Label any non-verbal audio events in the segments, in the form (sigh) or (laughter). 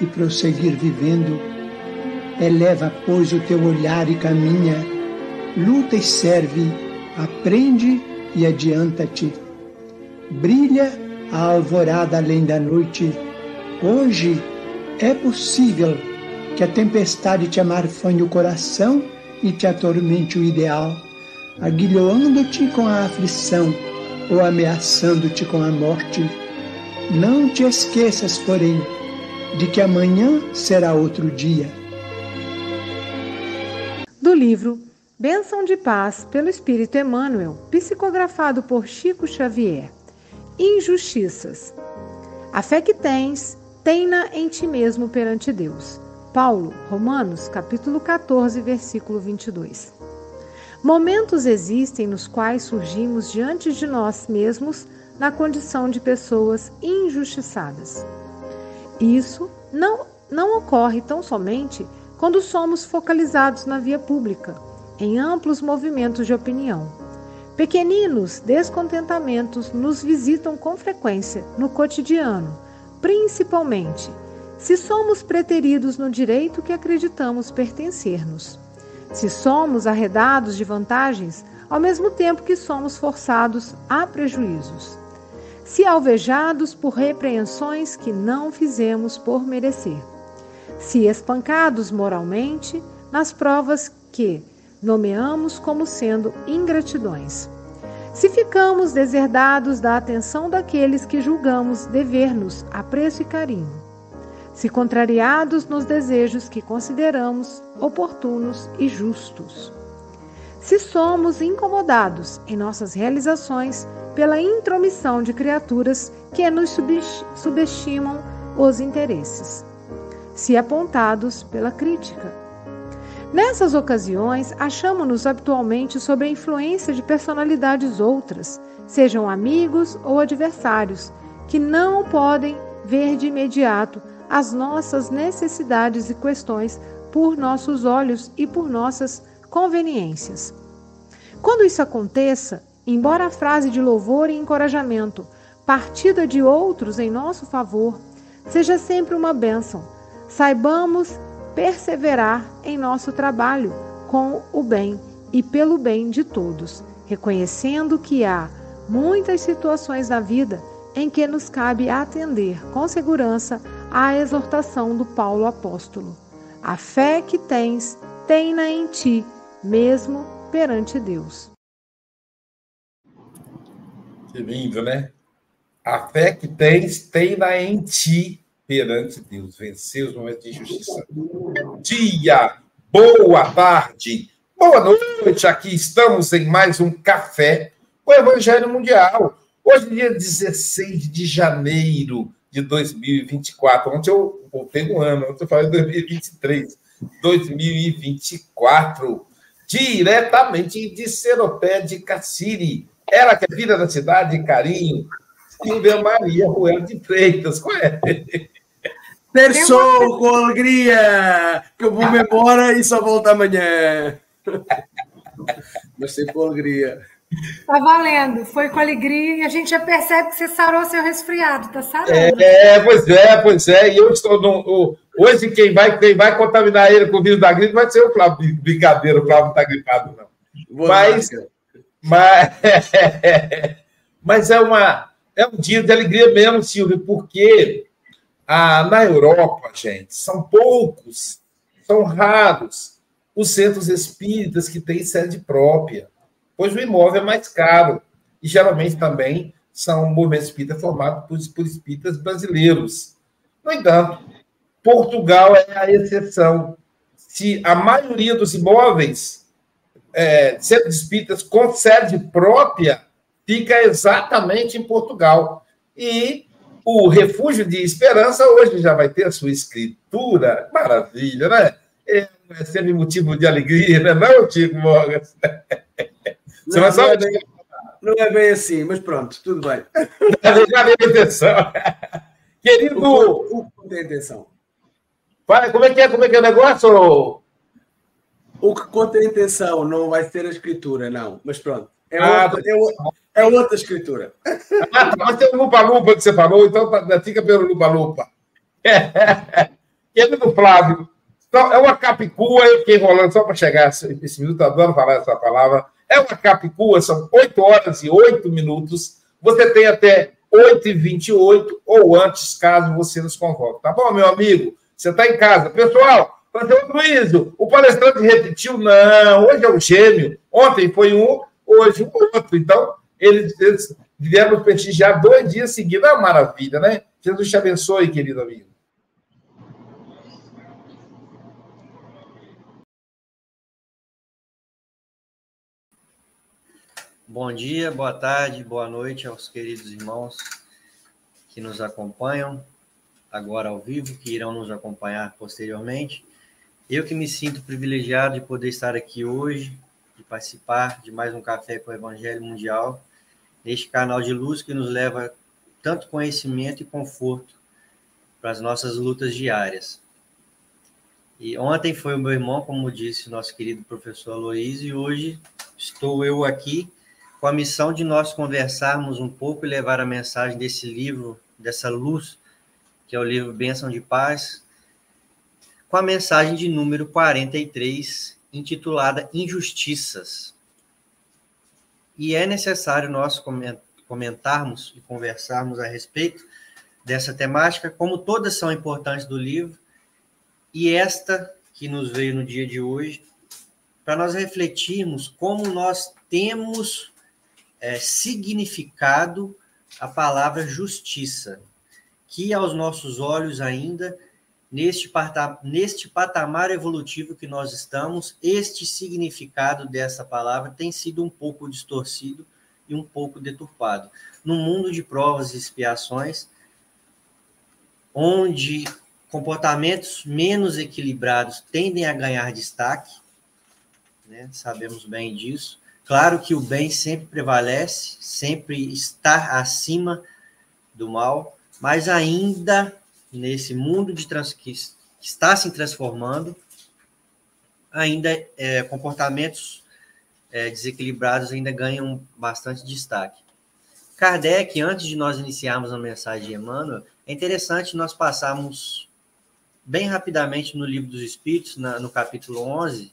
e prosseguir vivendo. Eleva, pois, o teu olhar e caminha, luta e serve, aprende e adianta-te brilha a alvorada além da noite. Hoje é possível que a tempestade te amarfanhe o coração e te atormente o ideal, aguilhoando-te com a aflição ou ameaçando-te com a morte. Não te esqueças, porém, de que amanhã será outro dia. Do livro Bênção de Paz pelo Espírito Emmanuel, psicografado por Chico Xavier injustiças. A fé que tens, tem-na em ti mesmo perante Deus. Paulo, Romanos, capítulo 14, versículo 22. Momentos existem nos quais surgimos diante de nós mesmos na condição de pessoas injustiçadas. Isso não, não ocorre tão somente quando somos focalizados na via pública, em amplos movimentos de opinião Pequeninos descontentamentos nos visitam com frequência no cotidiano, principalmente se somos preteridos no direito que acreditamos pertencer-nos. Se somos arredados de vantagens, ao mesmo tempo que somos forçados a prejuízos. Se alvejados por repreensões que não fizemos por merecer. Se espancados moralmente nas provas que, nomeamos como sendo ingratidões. Se ficamos deserdados da atenção daqueles que julgamos dever-nos apreço e carinho. Se contrariados nos desejos que consideramos oportunos e justos. Se somos incomodados em nossas realizações pela intromissão de criaturas que nos subestimam os interesses. Se apontados pela crítica Nessas ocasiões, achamos-nos habitualmente sob a influência de personalidades outras, sejam amigos ou adversários, que não podem ver de imediato as nossas necessidades e questões por nossos olhos e por nossas conveniências. Quando isso aconteça, embora a frase de louvor e encorajamento partida de outros em nosso favor seja sempre uma bênção, saibamos perseverar em nosso trabalho com o bem e pelo bem de todos, reconhecendo que há muitas situações na vida em que nos cabe atender com segurança à exortação do Paulo apóstolo. A fé que tens, tem-na em ti, mesmo perante Deus. Que lindo, né? A fé que tens, tem-na em ti, perante Deus, vencer os momentos de injustiça. Dia, boa tarde, boa noite. Aqui estamos em mais um café com o Evangelho Mundial. Hoje, dia 16 de janeiro de 2024. Ontem eu voltei um ano, ontem eu falei 2023. 2024. Diretamente de Seropé de Cassiri. Ela que é vida da cidade, carinho, Silvia Maria Ruel de Freitas. Qual é? Terçou com alegria, que eu vou embora e só volto amanhã. Mas sempre com alegria. Tá valendo, foi com alegria e a gente já percebe que você sarou seu resfriado, tá sarando. É, pois é, pois é. E eu estou no. Hoje quem vai, quem vai contaminar ele com o vírus da gripe vai ser o Flávio. Brincadeira, o Flávio não está gripado, não. Boa mas, mas, (laughs) mas é, uma, é um dia de alegria mesmo, Silvio, porque ah, na Europa, gente, são poucos, são raros os centros espíritas que têm sede própria, pois o imóvel é mais caro. E geralmente também são movimentos espíritas formados por, por espíritas brasileiros. No entanto, Portugal é a exceção. Se a maioria dos imóveis é, centros espíritas com sede própria fica exatamente em Portugal. E o Refúgio de Esperança hoje já vai ter a sua escritura. Maravilha, né? É, é sempre motivo de alegria, né? não, Tico Morgan? (laughs) Não, não, só... é bem, não é bem assim, mas pronto, tudo bem. Já deu intenção. (laughs) Querido. O, o, tem intenção. Como é que é? Como é que é o negócio? O que conta a intenção não vai ser a escritura, não. Mas pronto. É, ah, outra, é, é, outra escritura. Ah, mas tem o lupa-lupa que você falou, então tá, fica pelo lupa-lupa. (laughs) É, do Flávio. Então, é uma capicua, eu fiquei enrolando só para chegar esse minuto, adoro falar essa palavra. É uma capicua, são 8 horas e 8 minutos. Você tem até 8 e 28 ou antes, caso você nos convoque. Tá bom, meu amigo? Você está em casa. Pessoal, Falei, Luiz, o palestrante repetiu? Não, hoje é o gêmeo. Ontem foi um, hoje o outro. Então, eles, eles vieram prestigiar dois dias seguidos. É uma maravilha, né? Jesus te abençoe, querido amigo. Bom dia, boa tarde, boa noite aos queridos irmãos que nos acompanham agora ao vivo, que irão nos acompanhar posteriormente. Eu que me sinto privilegiado de poder estar aqui hoje, de participar de mais um Café com o Evangelho Mundial, neste canal de luz que nos leva tanto conhecimento e conforto para as nossas lutas diárias. E ontem foi o meu irmão, como disse nosso querido professor Aloysio, e hoje estou eu aqui com a missão de nós conversarmos um pouco e levar a mensagem desse livro, dessa luz, que é o livro Bênção de Paz, com a mensagem de número 43, intitulada Injustiças. E é necessário nós comentarmos e conversarmos a respeito dessa temática, como todas são importantes do livro, e esta que nos veio no dia de hoje, para nós refletirmos como nós temos é, significado a palavra justiça, que aos nossos olhos ainda neste, neste patamar evolutivo que nós estamos, este significado dessa palavra tem sido um pouco distorcido e um pouco deturpado. No mundo de provas e expiações, onde comportamentos menos equilibrados tendem a ganhar destaque, né? sabemos bem disso. Claro que o bem sempre prevalece, sempre está acima do mal, mas ainda nesse mundo de trans, que está se transformando, ainda é, comportamentos é, desequilibrados ainda ganham bastante destaque. Kardec, antes de nós iniciarmos a mensagem de Emmanuel, é interessante nós passarmos bem rapidamente no Livro dos Espíritos, na, no capítulo 11,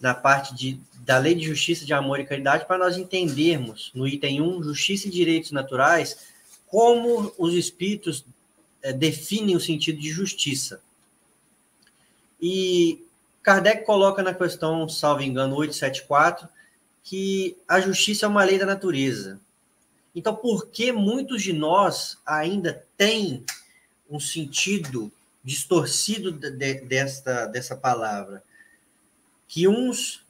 na parte de, da Lei de Justiça, de Amor e Caridade, para nós entendermos, no item 1, Justiça e Direitos Naturais, como os espíritos é, definem o sentido de justiça. E Kardec coloca na questão, salvo engano, 874, que a justiça é uma lei da natureza. Então, por que muitos de nós ainda têm um sentido distorcido de, de, desta, dessa palavra? Que uns,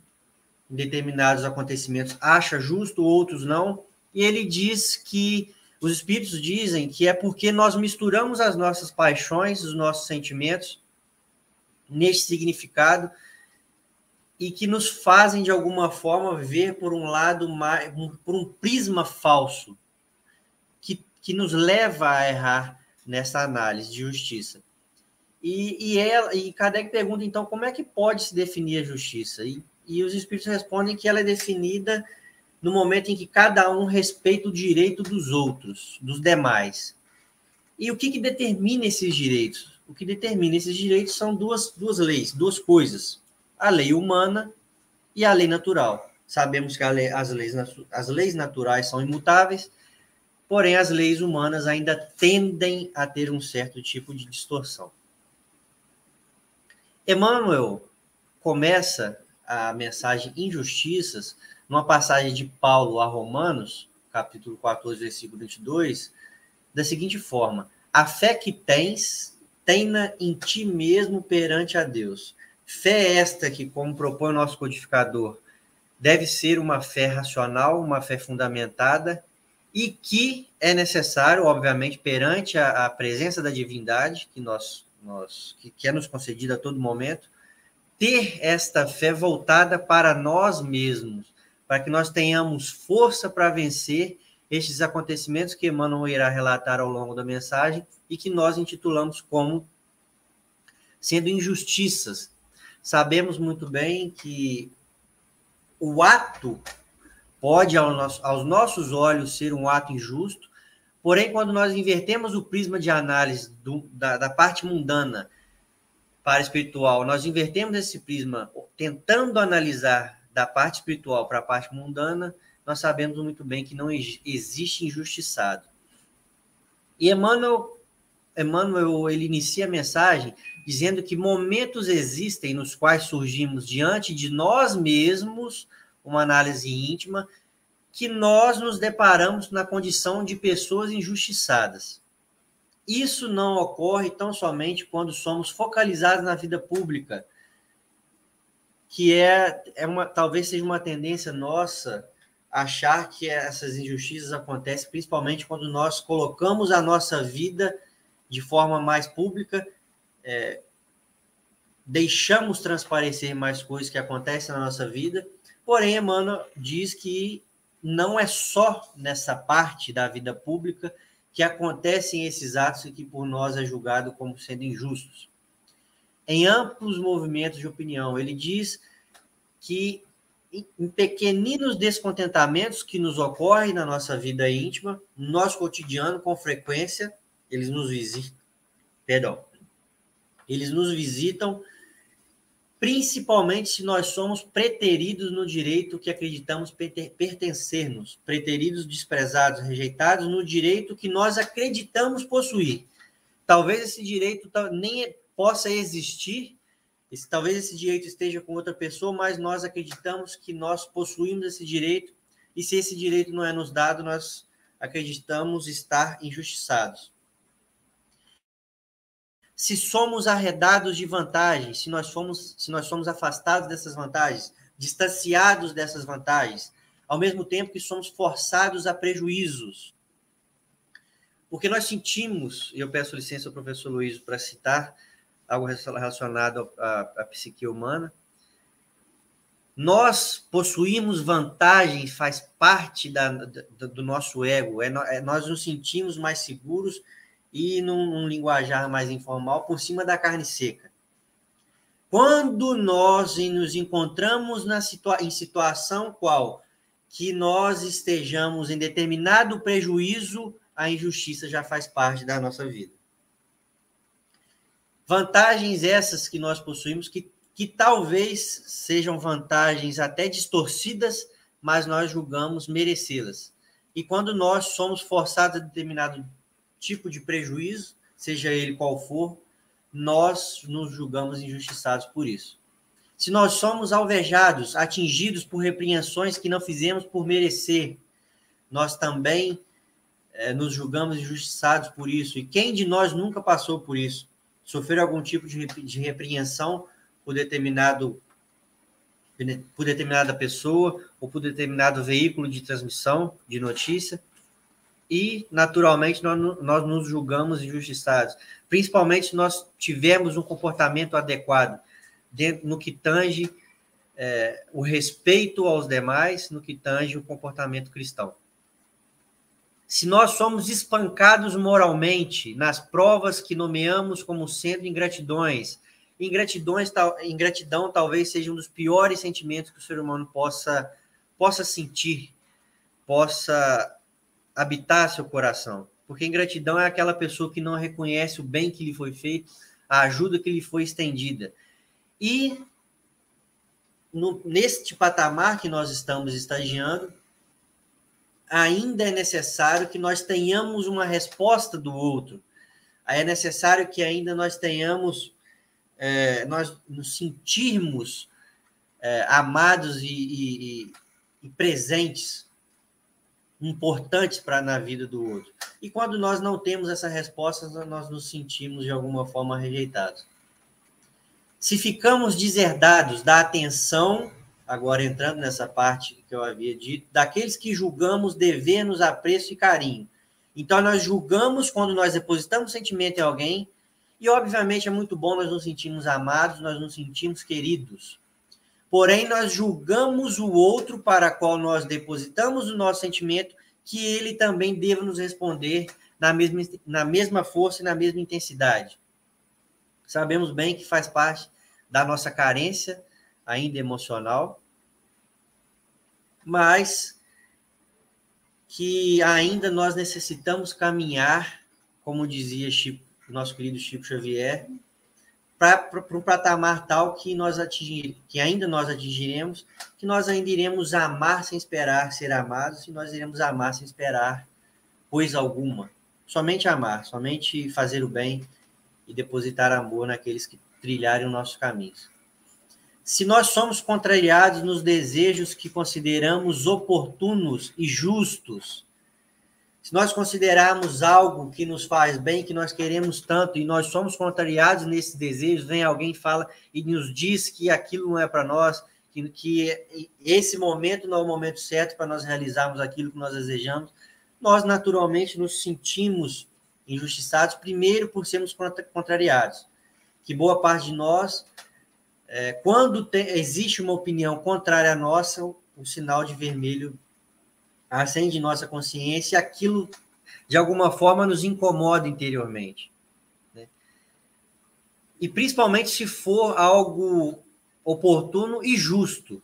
determinados acontecimentos, acham justo, outros não, e ele diz que os espíritos dizem que é porque nós misturamos as nossas paixões, os nossos sentimentos neste significado e que nos fazem de alguma forma ver por um lado mais, por um prisma falso, que que nos leva a errar nessa análise de justiça. E, e, ela, e Kardec pergunta, então, como é que pode se definir a justiça? E, e os espíritos respondem que ela é definida no momento em que cada um respeita o direito dos outros, dos demais. E o que, que determina esses direitos? O que determina esses direitos são duas, duas leis, duas coisas: a lei humana e a lei natural. Sabemos que lei, as, leis, as leis naturais são imutáveis, porém as leis humanas ainda tendem a ter um certo tipo de distorção. Emmanuel começa a mensagem Injustiças numa passagem de Paulo a Romanos, capítulo 14, versículo 22, da seguinte forma: A fé que tens, tenha em ti mesmo perante a Deus. Fé esta que, como propõe nosso codificador, deve ser uma fé racional, uma fé fundamentada e que é necessário, obviamente, perante a, a presença da divindade que nós, nós que, que é nos concedida a todo momento, ter esta fé voltada para nós mesmos, para que nós tenhamos força para vencer estes acontecimentos que Emmanuel irá relatar ao longo da mensagem e que nós intitulamos como sendo injustiças. Sabemos muito bem que o ato pode, aos nossos olhos, ser um ato injusto, porém, quando nós invertemos o prisma de análise do, da, da parte mundana para espiritual, nós invertemos esse prisma tentando analisar da parte espiritual para a parte mundana, nós sabemos muito bem que não existe injustiçado. E Emmanuel, Emmanuel ele inicia a mensagem dizendo que momentos existem nos quais surgimos diante de nós mesmos, uma análise íntima, que nós nos deparamos na condição de pessoas injustiçadas. Isso não ocorre tão somente quando somos focalizados na vida pública, que é, é uma, talvez seja uma tendência nossa achar que essas injustiças acontecem principalmente quando nós colocamos a nossa vida de forma mais pública, é, deixamos transparecer mais coisas que acontecem na nossa vida. Porém, Emmanuel diz que não é só nessa parte da vida pública que acontecem esses atos que por nós é julgado como sendo injustos em amplos movimentos de opinião. Ele diz que em pequeninos descontentamentos que nos ocorrem na nossa vida íntima, no nosso cotidiano, com frequência, eles nos visitam. Perdão. Eles nos visitam principalmente se nós somos preteridos no direito que acreditamos pertencermos, preteridos, desprezados, rejeitados no direito que nós acreditamos possuir. Talvez esse direito nem possa existir, talvez esse direito esteja com outra pessoa, mas nós acreditamos que nós possuímos esse direito, e se esse direito não é nos dado, nós acreditamos estar injustiçados. Se somos arredados de vantagens, se nós fomos, se nós somos afastados dessas vantagens, distanciados dessas vantagens, ao mesmo tempo que somos forçados a prejuízos. Porque nós sentimos, e eu peço licença ao professor Luiz para citar, algo relacionado à, à psique humana. Nós possuímos vantagens, faz parte da, da, do nosso ego, é, é, nós nos sentimos mais seguros e num, num linguajar mais informal por cima da carne seca. Quando nós nos encontramos na situa em situação qual que nós estejamos em determinado prejuízo, a injustiça já faz parte da nossa vida. Vantagens essas que nós possuímos, que, que talvez sejam vantagens até distorcidas, mas nós julgamos merecê-las. E quando nós somos forçados a determinado tipo de prejuízo, seja ele qual for, nós nos julgamos injustiçados por isso. Se nós somos alvejados, atingidos por repreensões que não fizemos por merecer, nós também é, nos julgamos injustiçados por isso. E quem de nós nunca passou por isso? sofrer algum tipo de, de repreensão por determinado por determinada pessoa ou por determinado veículo de transmissão de notícia e naturalmente nós, nós nos julgamos injustiçados, principalmente se nós tivermos um comportamento adequado dentro, no que tange é, o respeito aos demais, no que tange o comportamento cristão. se nós somos espancados moralmente nas provas que nomeamos como sendo ingratidões, ingratidões, ingratidão talvez seja um dos piores sentimentos que o ser humano possa, possa sentir, possa habitar seu coração. Porque ingratidão é aquela pessoa que não reconhece o bem que lhe foi feito, a ajuda que lhe foi estendida. E no, neste patamar que nós estamos estagiando, ainda é necessário que nós tenhamos uma resposta do outro. É necessário que ainda nós tenhamos, é, nós nos sentirmos é, amados e, e, e presentes, importantes para na vida do outro. E quando nós não temos essa resposta, nós nos sentimos de alguma forma rejeitados. Se ficamos deserdados da atenção, agora entrando nessa parte que eu havia dito, daqueles que julgamos dever-nos apreço e carinho. Então, nós julgamos quando nós depositamos sentimento em alguém, e obviamente é muito bom nós nos sentirmos amados, nós nos sentimos queridos. Porém, nós julgamos o outro para qual nós depositamos o nosso sentimento, que ele também deva nos responder na mesma, na mesma força e na mesma intensidade. Sabemos bem que faz parte da nossa carência ainda emocional, mas que ainda nós necessitamos caminhar, como dizia Chico, nosso querido Chico Xavier, para um patamar tal que nós atingir, que ainda nós atingiremos, que nós ainda iremos amar sem esperar ser amados, e nós iremos amar sem esperar coisa alguma. Somente amar, somente fazer o bem e depositar amor naqueles que trilharem os nossos caminhos. Se nós somos contrariados nos desejos que consideramos oportunos e justos, se nós considerarmos algo que nos faz bem, que nós queremos tanto, e nós somos contrariados nesses desejos, vem alguém fala e nos diz que aquilo não é para nós, que, que esse momento não é o momento certo para nós realizarmos aquilo que nós desejamos, nós naturalmente nos sentimos injustiçados, primeiro por sermos contrariados. Que boa parte de nós é, quando tem, existe uma opinião contrária à nossa, o, o sinal de vermelho acende nossa consciência e aquilo, de alguma forma, nos incomoda interiormente. Né? E principalmente se for algo oportuno e justo,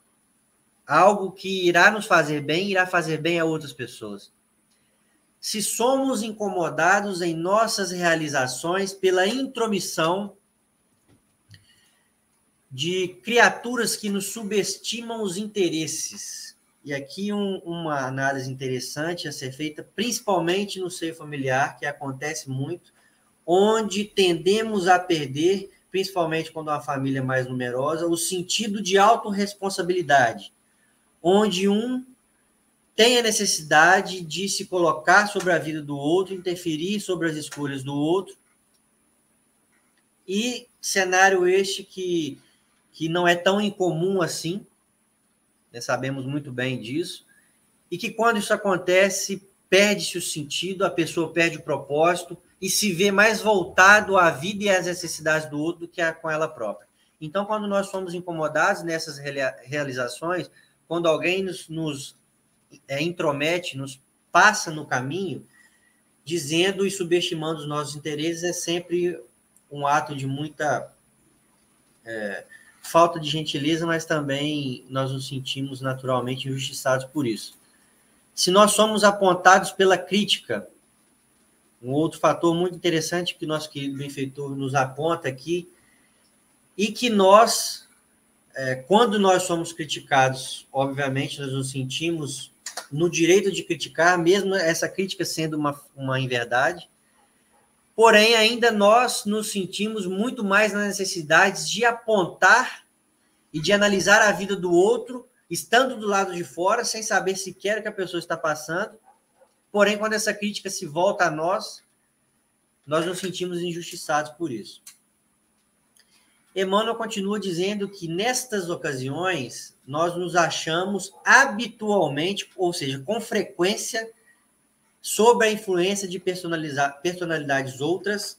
algo que irá nos fazer bem, irá fazer bem a outras pessoas. Se somos incomodados em nossas realizações pela intromissão de criaturas que nos subestimam os interesses. E aqui um, uma análise interessante a ser feita, principalmente no seio familiar, que acontece muito, onde tendemos a perder, principalmente quando é uma família é mais numerosa, o sentido de autorresponsabilidade, onde um tem a necessidade de se colocar sobre a vida do outro, interferir sobre as escolhas do outro. E cenário este que que não é tão incomum assim, né? sabemos muito bem disso, e que quando isso acontece, perde-se o sentido, a pessoa perde o propósito e se vê mais voltado à vida e às necessidades do outro do que a, com ela própria. Então, quando nós somos incomodados nessas realizações, quando alguém nos, nos é, intromete, nos passa no caminho, dizendo e subestimando os nossos interesses, é sempre um ato de muita é, falta de gentileza, mas também nós nos sentimos naturalmente injustiçados por isso. Se nós somos apontados pela crítica, um outro fator muito interessante que nosso querido benfeitor nos aponta aqui, e que nós, é, quando nós somos criticados, obviamente nós nos sentimos no direito de criticar, mesmo essa crítica sendo uma, uma inverdade, Porém, ainda nós nos sentimos muito mais na necessidade de apontar e de analisar a vida do outro, estando do lado de fora, sem saber sequer o que a pessoa está passando. Porém, quando essa crítica se volta a nós, nós nos sentimos injustiçados por isso. Emmanuel continua dizendo que nestas ocasiões nós nos achamos habitualmente, ou seja, com frequência, sob a influência de personalidades outras,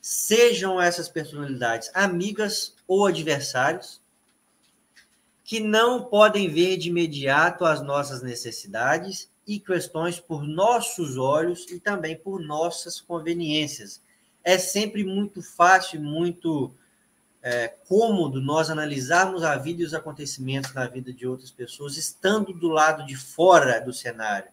sejam essas personalidades amigas ou adversários, que não podem ver de imediato as nossas necessidades e questões por nossos olhos e também por nossas conveniências. É sempre muito fácil, muito é, cômodo nós analisarmos a vida e os acontecimentos na vida de outras pessoas, estando do lado de fora do cenário.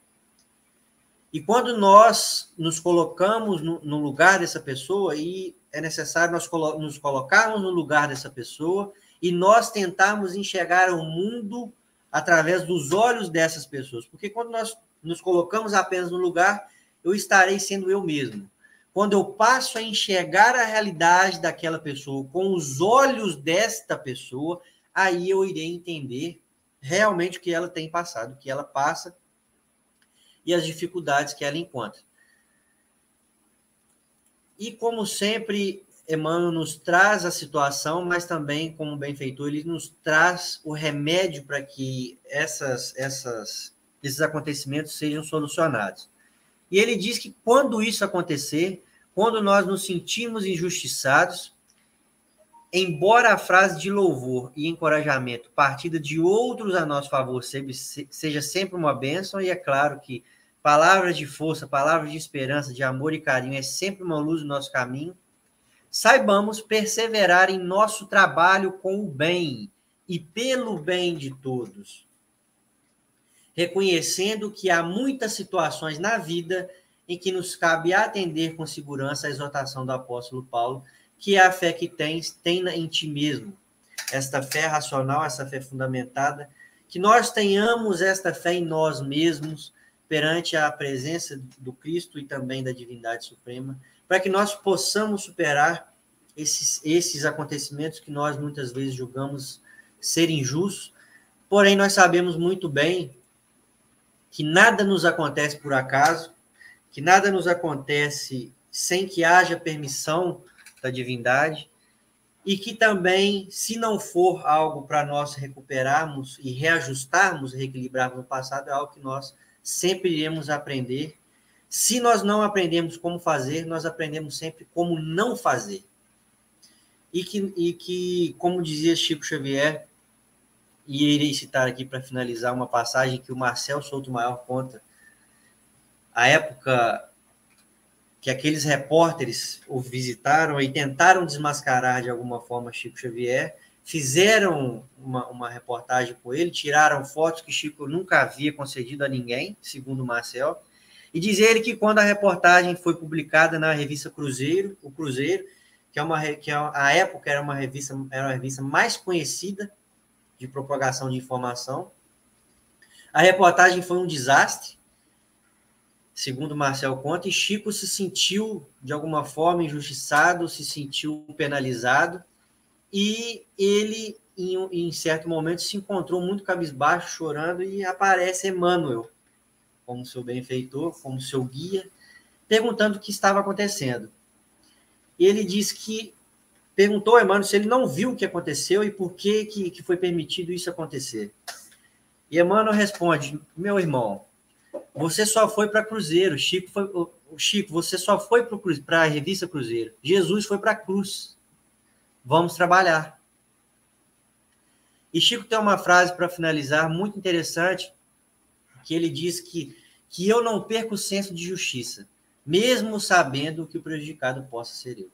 E quando nós nos colocamos no, no lugar dessa pessoa, e é necessário nós colo nos colocarmos no lugar dessa pessoa e nós tentarmos enxergar o mundo através dos olhos dessas pessoas. Porque quando nós nos colocamos apenas no lugar, eu estarei sendo eu mesmo. Quando eu passo a enxergar a realidade daquela pessoa com os olhos desta pessoa, aí eu irei entender realmente o que ela tem passado, o que ela passa e as dificuldades que ela encontra. E como sempre, Emmanuel nos traz a situação, mas também, como benfeitor, ele nos traz o remédio para que essas, essas, esses acontecimentos sejam solucionados. E ele diz que quando isso acontecer, quando nós nos sentimos injustiçados, embora a frase de louvor e encorajamento partida de outros a nosso favor seja sempre uma bênção, e é claro que palavras de força, palavras de esperança, de amor e carinho é sempre uma luz no nosso caminho, saibamos perseverar em nosso trabalho com o bem e pelo bem de todos, reconhecendo que há muitas situações na vida em que nos cabe atender com segurança a exortação do apóstolo Paulo, que é a fé que tens, tem em ti mesmo. Esta fé racional, essa fé fundamentada, que nós tenhamos esta fé em nós mesmos, perante a presença do Cristo e também da divindade suprema, para que nós possamos superar esses, esses acontecimentos que nós muitas vezes julgamos ser injustos, porém nós sabemos muito bem que nada nos acontece por acaso, que nada nos acontece sem que haja permissão da divindade, e que também, se não for algo para nós recuperarmos e reajustarmos, reequilibrarmos no passado, é algo que nós sempre iremos aprender. Se nós não aprendemos como fazer, nós aprendemos sempre como não fazer. E que, e que como dizia Chico Xavier, e irei citar aqui para finalizar uma passagem que o Marcel Souto Maior conta, a época que aqueles repórteres o visitaram e tentaram desmascarar de alguma forma Chico Xavier, fizeram uma, uma reportagem com ele, tiraram fotos que Chico nunca havia concedido a ninguém, segundo o Marcel, e diz ele que quando a reportagem foi publicada na revista Cruzeiro, o Cruzeiro, que é uma que é, a época era uma revista era uma revista mais conhecida de propagação de informação. A reportagem foi um desastre, segundo Marcel conta, e Chico se sentiu de alguma forma injustiçado, se sentiu penalizado, e ele em, em certo momento se encontrou muito cabisbaixo, chorando, e aparece Emmanuel como seu benfeitor, como seu guia, perguntando o que estava acontecendo ele diz que perguntou a Emmanuel se ele não viu o que aconteceu e por que, que, que foi permitido isso acontecer. E Emmanuel responde: Meu irmão, você só foi para Cruzeiro. Chico foi, Chico, você só foi para a revista Cruzeiro. Jesus foi para a cruz. Vamos trabalhar. E Chico tem uma frase para finalizar muito interessante, que ele diz que, que eu não perco o senso de justiça mesmo sabendo que o prejudicado possa ser eu.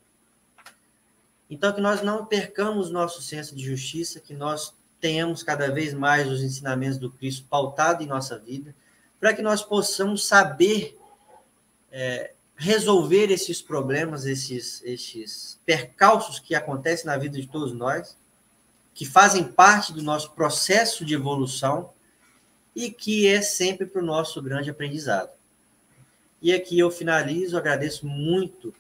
Então, que nós não percamos nosso senso de justiça, que nós tenhamos cada vez mais os ensinamentos do Cristo pautado em nossa vida, para que nós possamos saber é, resolver esses problemas, esses, esses percalços que acontecem na vida de todos nós, que fazem parte do nosso processo de evolução e que é sempre para o nosso grande aprendizado. E aqui eu finalizo, agradeço muito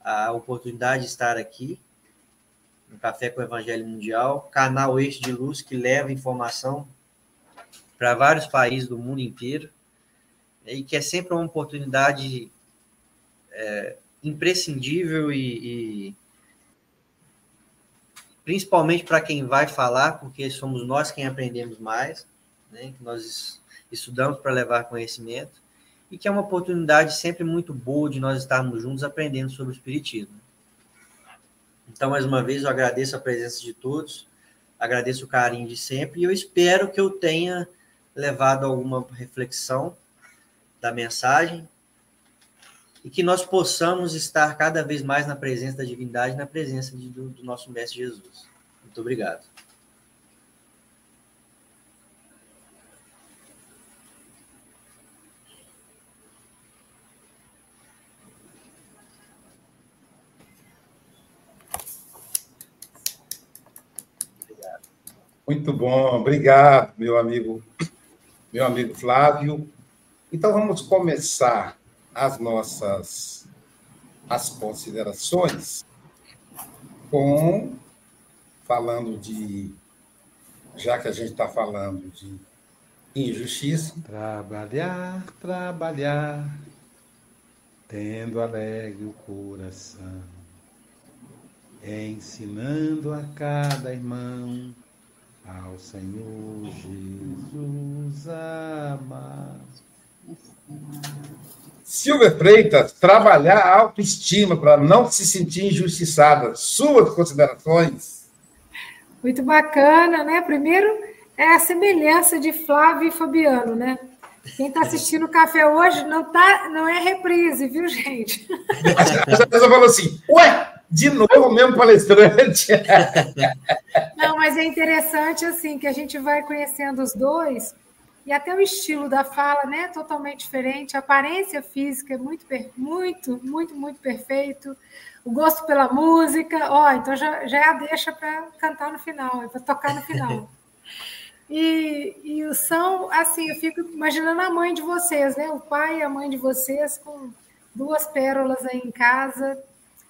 a oportunidade de estar aqui no Café com o Evangelho Mundial, canal Eixo de Luz que leva informação para vários países do mundo inteiro e que é sempre uma oportunidade é, imprescindível e, e principalmente para quem vai falar, porque somos nós quem aprendemos mais, né, que nós estudamos para levar conhecimento e que é uma oportunidade sempre muito boa de nós estarmos juntos aprendendo sobre o Espiritismo. Então, mais uma vez, eu agradeço a presença de todos, agradeço o carinho de sempre e eu espero que eu tenha levado alguma reflexão da mensagem e que nós possamos estar cada vez mais na presença da divindade, na presença de, do, do nosso Mestre Jesus. Muito obrigado. Muito bom, obrigado, meu amigo, meu amigo Flávio. Então vamos começar as nossas as considerações com falando de já que a gente está falando de injustiça. Trabalhar, trabalhar, tendo alegre o coração, ensinando a cada irmão ao Senhor Jesus amar. Silvia Freitas, trabalhar a autoestima para não se sentir injustiçada. Suas considerações? Muito bacana, né? Primeiro é a semelhança de Flávio e Fabiano, né? Quem está assistindo o café hoje não, tá, não é reprise, viu, gente? (laughs) A pessoa falou assim, ué, de novo o mesmo palestrante. (laughs) Não, mas é interessante assim que a gente vai conhecendo os dois e até o estilo da fala, né, totalmente diferente. A aparência física é muito, muito, muito, muito perfeito. O gosto pela música, ó, então já, já é a deixa para cantar no final, é para tocar no final. (laughs) E, e o são, assim, eu fico imaginando a mãe de vocês, né? O pai e a mãe de vocês com duas pérolas aí em casa,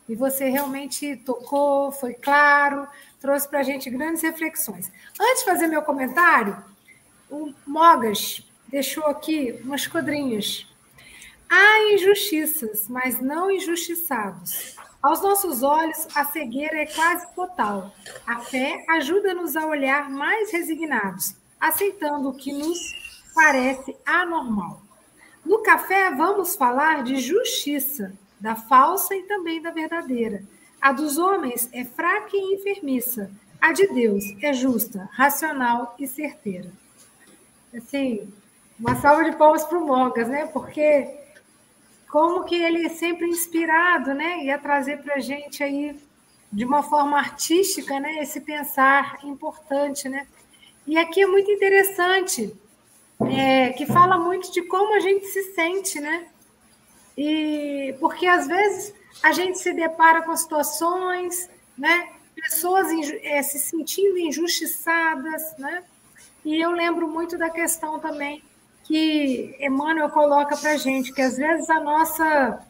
e você realmente tocou, foi claro, trouxe para a gente grandes reflexões. Antes de fazer meu comentário, o Mogas deixou aqui umas quadrinhas. Há injustiças, mas não injustiçados. Aos nossos olhos, a cegueira é quase total. A fé ajuda-nos a olhar mais resignados, aceitando o que nos parece anormal. No café, vamos falar de justiça, da falsa e também da verdadeira. A dos homens é fraca e enfermiça. A de Deus é justa, racional e certeira. Assim, uma salva de palmas para o Mogas, né? Porque como que ele é sempre inspirado, né? Ia trazer para a gente aí, de uma forma artística, né? Esse pensar importante, né? E aqui é muito interessante, é, que fala muito de como a gente se sente, né? E porque às vezes a gente se depara com situações, né? Pessoas é, se sentindo injustiçadas, né? E eu lembro muito da questão também que Emmanuel coloca para gente, que às vezes a nossa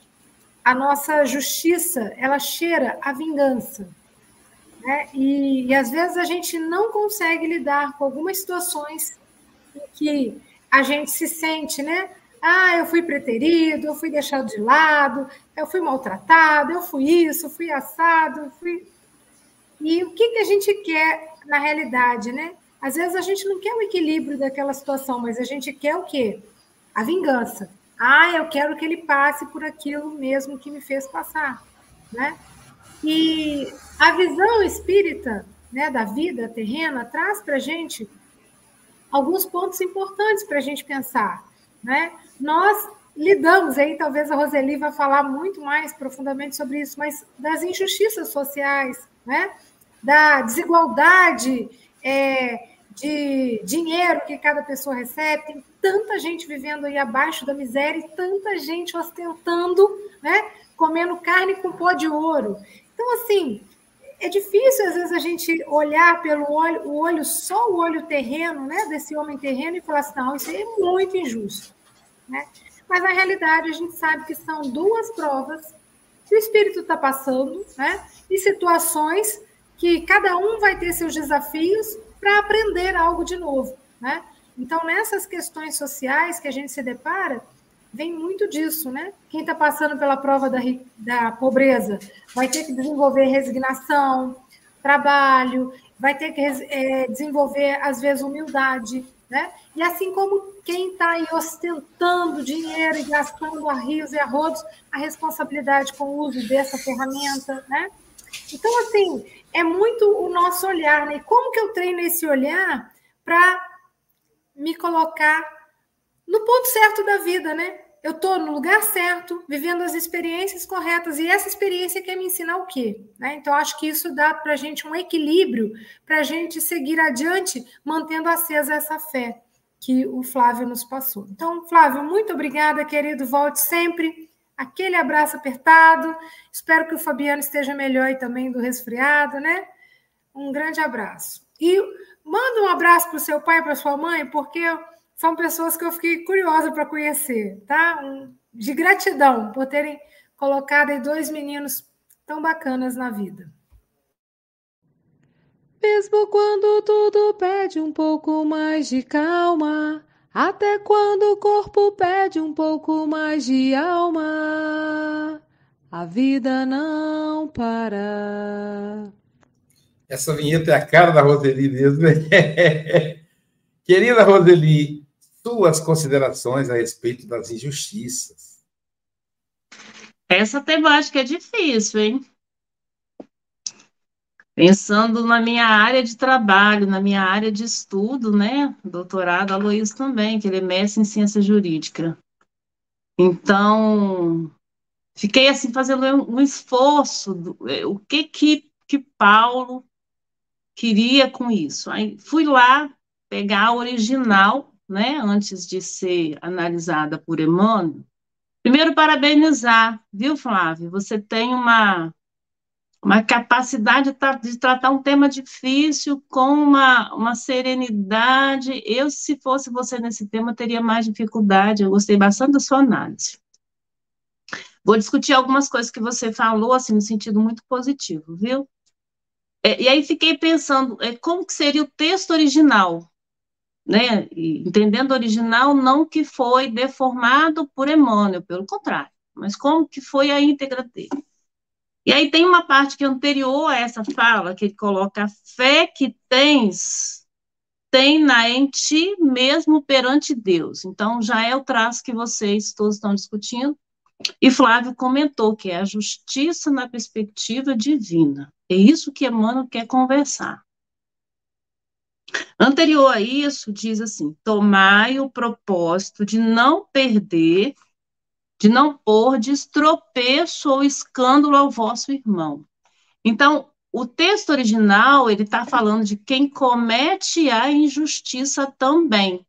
a nossa justiça ela cheira a vingança, né? E, e às vezes a gente não consegue lidar com algumas situações em que a gente se sente, né? Ah, eu fui preterido, eu fui deixado de lado, eu fui maltratado, eu fui isso, fui assado, fui. E o que, que a gente quer na realidade, né? Às vezes a gente não quer o equilíbrio daquela situação, mas a gente quer o quê? A vingança. Ah, eu quero que ele passe por aquilo mesmo que me fez passar, né? E a visão espírita, né, da vida terrena traz para gente alguns pontos importantes para a gente pensar, né? nós lidamos, aí talvez a Roseli vai falar muito mais profundamente sobre isso, mas das injustiças sociais, né? da desigualdade é, de dinheiro que cada pessoa recebe, tem tanta gente vivendo aí abaixo da miséria e tanta gente ostentando, né? comendo carne com pó de ouro. Então, assim, é difícil às vezes a gente olhar pelo olho, o olho só o olho terreno, né, desse homem terreno e falar assim, não, isso é muito injusto. Né? Mas na realidade a gente sabe que são duas provas que o espírito está passando, né? E situações que cada um vai ter seus desafios para aprender algo de novo, né? Então nessas questões sociais que a gente se depara vem muito disso, né? Quem está passando pela prova da, da pobreza vai ter que desenvolver resignação, trabalho, vai ter que é, desenvolver às vezes humildade, né? E assim como quem está aí ostentando dinheiro e gastando a rios e a rodos, a responsabilidade com o uso dessa ferramenta, né? Então, assim, é muito o nosso olhar, né? Como que eu treino esse olhar para me colocar no ponto certo da vida, né? Eu estou no lugar certo, vivendo as experiências corretas, e essa experiência quer me ensinar o quê? Né? Então, acho que isso dá para a gente um equilíbrio para a gente seguir adiante, mantendo acesa essa fé que o Flávio nos passou. Então, Flávio, muito obrigada, querido. Volte sempre. Aquele abraço apertado. Espero que o Fabiano esteja melhor aí também do resfriado, né? Um grande abraço. E manda um abraço para o seu pai e para sua mãe, porque são pessoas que eu fiquei curiosa para conhecer, tá? De gratidão por terem colocado aí dois meninos tão bacanas na vida. Mesmo quando tudo pede um pouco mais de calma, até quando o corpo pede um pouco mais de alma, a vida não para. Essa vinheta é a cara da Roseli mesmo. (laughs) Querida Roseli, suas considerações a respeito das injustiças. Essa temática é difícil, hein? Pensando na minha área de trabalho, na minha área de estudo, né? Doutorado, Aloysio também, que ele é mestre em ciência jurídica. Então, fiquei assim fazendo um esforço, do, é, o que que, que Paulo queria com isso. Aí fui lá pegar a original, né, antes de ser analisada por Emmanuel. Primeiro, parabenizar, viu, Flávio? Você tem uma uma capacidade de tratar um tema difícil com uma, uma serenidade. Eu, se fosse você nesse tema, teria mais dificuldade. Eu gostei bastante da sua análise. Vou discutir algumas coisas que você falou, assim, no sentido muito positivo, viu? É, e aí fiquei pensando, é, como que seria o texto original, né? Entendendo original, não que foi deformado por Emmanuel, pelo contrário, mas como que foi a íntegra dele. E aí tem uma parte que é anterior a essa fala, que ele coloca a fé que tens, tem na em ti mesmo perante Deus. Então, já é o traço que vocês todos estão discutindo. E Flávio comentou que é a justiça na perspectiva divina. É isso que Emmanuel quer conversar. Anterior a isso, diz assim: tomai o propósito de não perder de não pôr de estropeço ou escândalo ao vosso irmão. Então, o texto original, ele está falando de quem comete a injustiça também,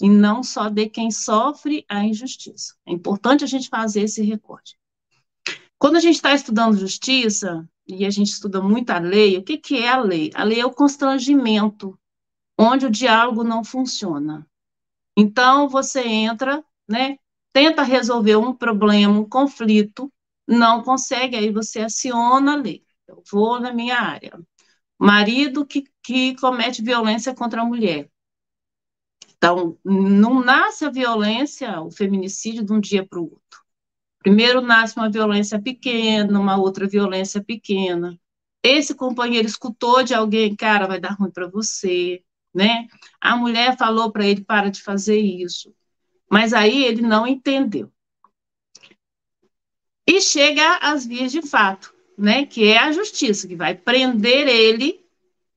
e não só de quem sofre a injustiça. É importante a gente fazer esse recorte. Quando a gente está estudando justiça, e a gente estuda muito a lei, o que, que é a lei? A lei é o constrangimento, onde o diálogo não funciona. Então, você entra, né, tenta resolver um problema, um conflito, não consegue, aí você aciona a lei. Eu vou na minha área. Marido que, que comete violência contra a mulher. Então, não nasce a violência, o feminicídio, de um dia para o outro. Primeiro nasce uma violência pequena, uma outra violência pequena. Esse companheiro escutou de alguém, cara, vai dar ruim para você, né? A mulher falou para ele, para de fazer isso. Mas aí ele não entendeu. E chega às vias de fato, né, que é a justiça, que vai prender ele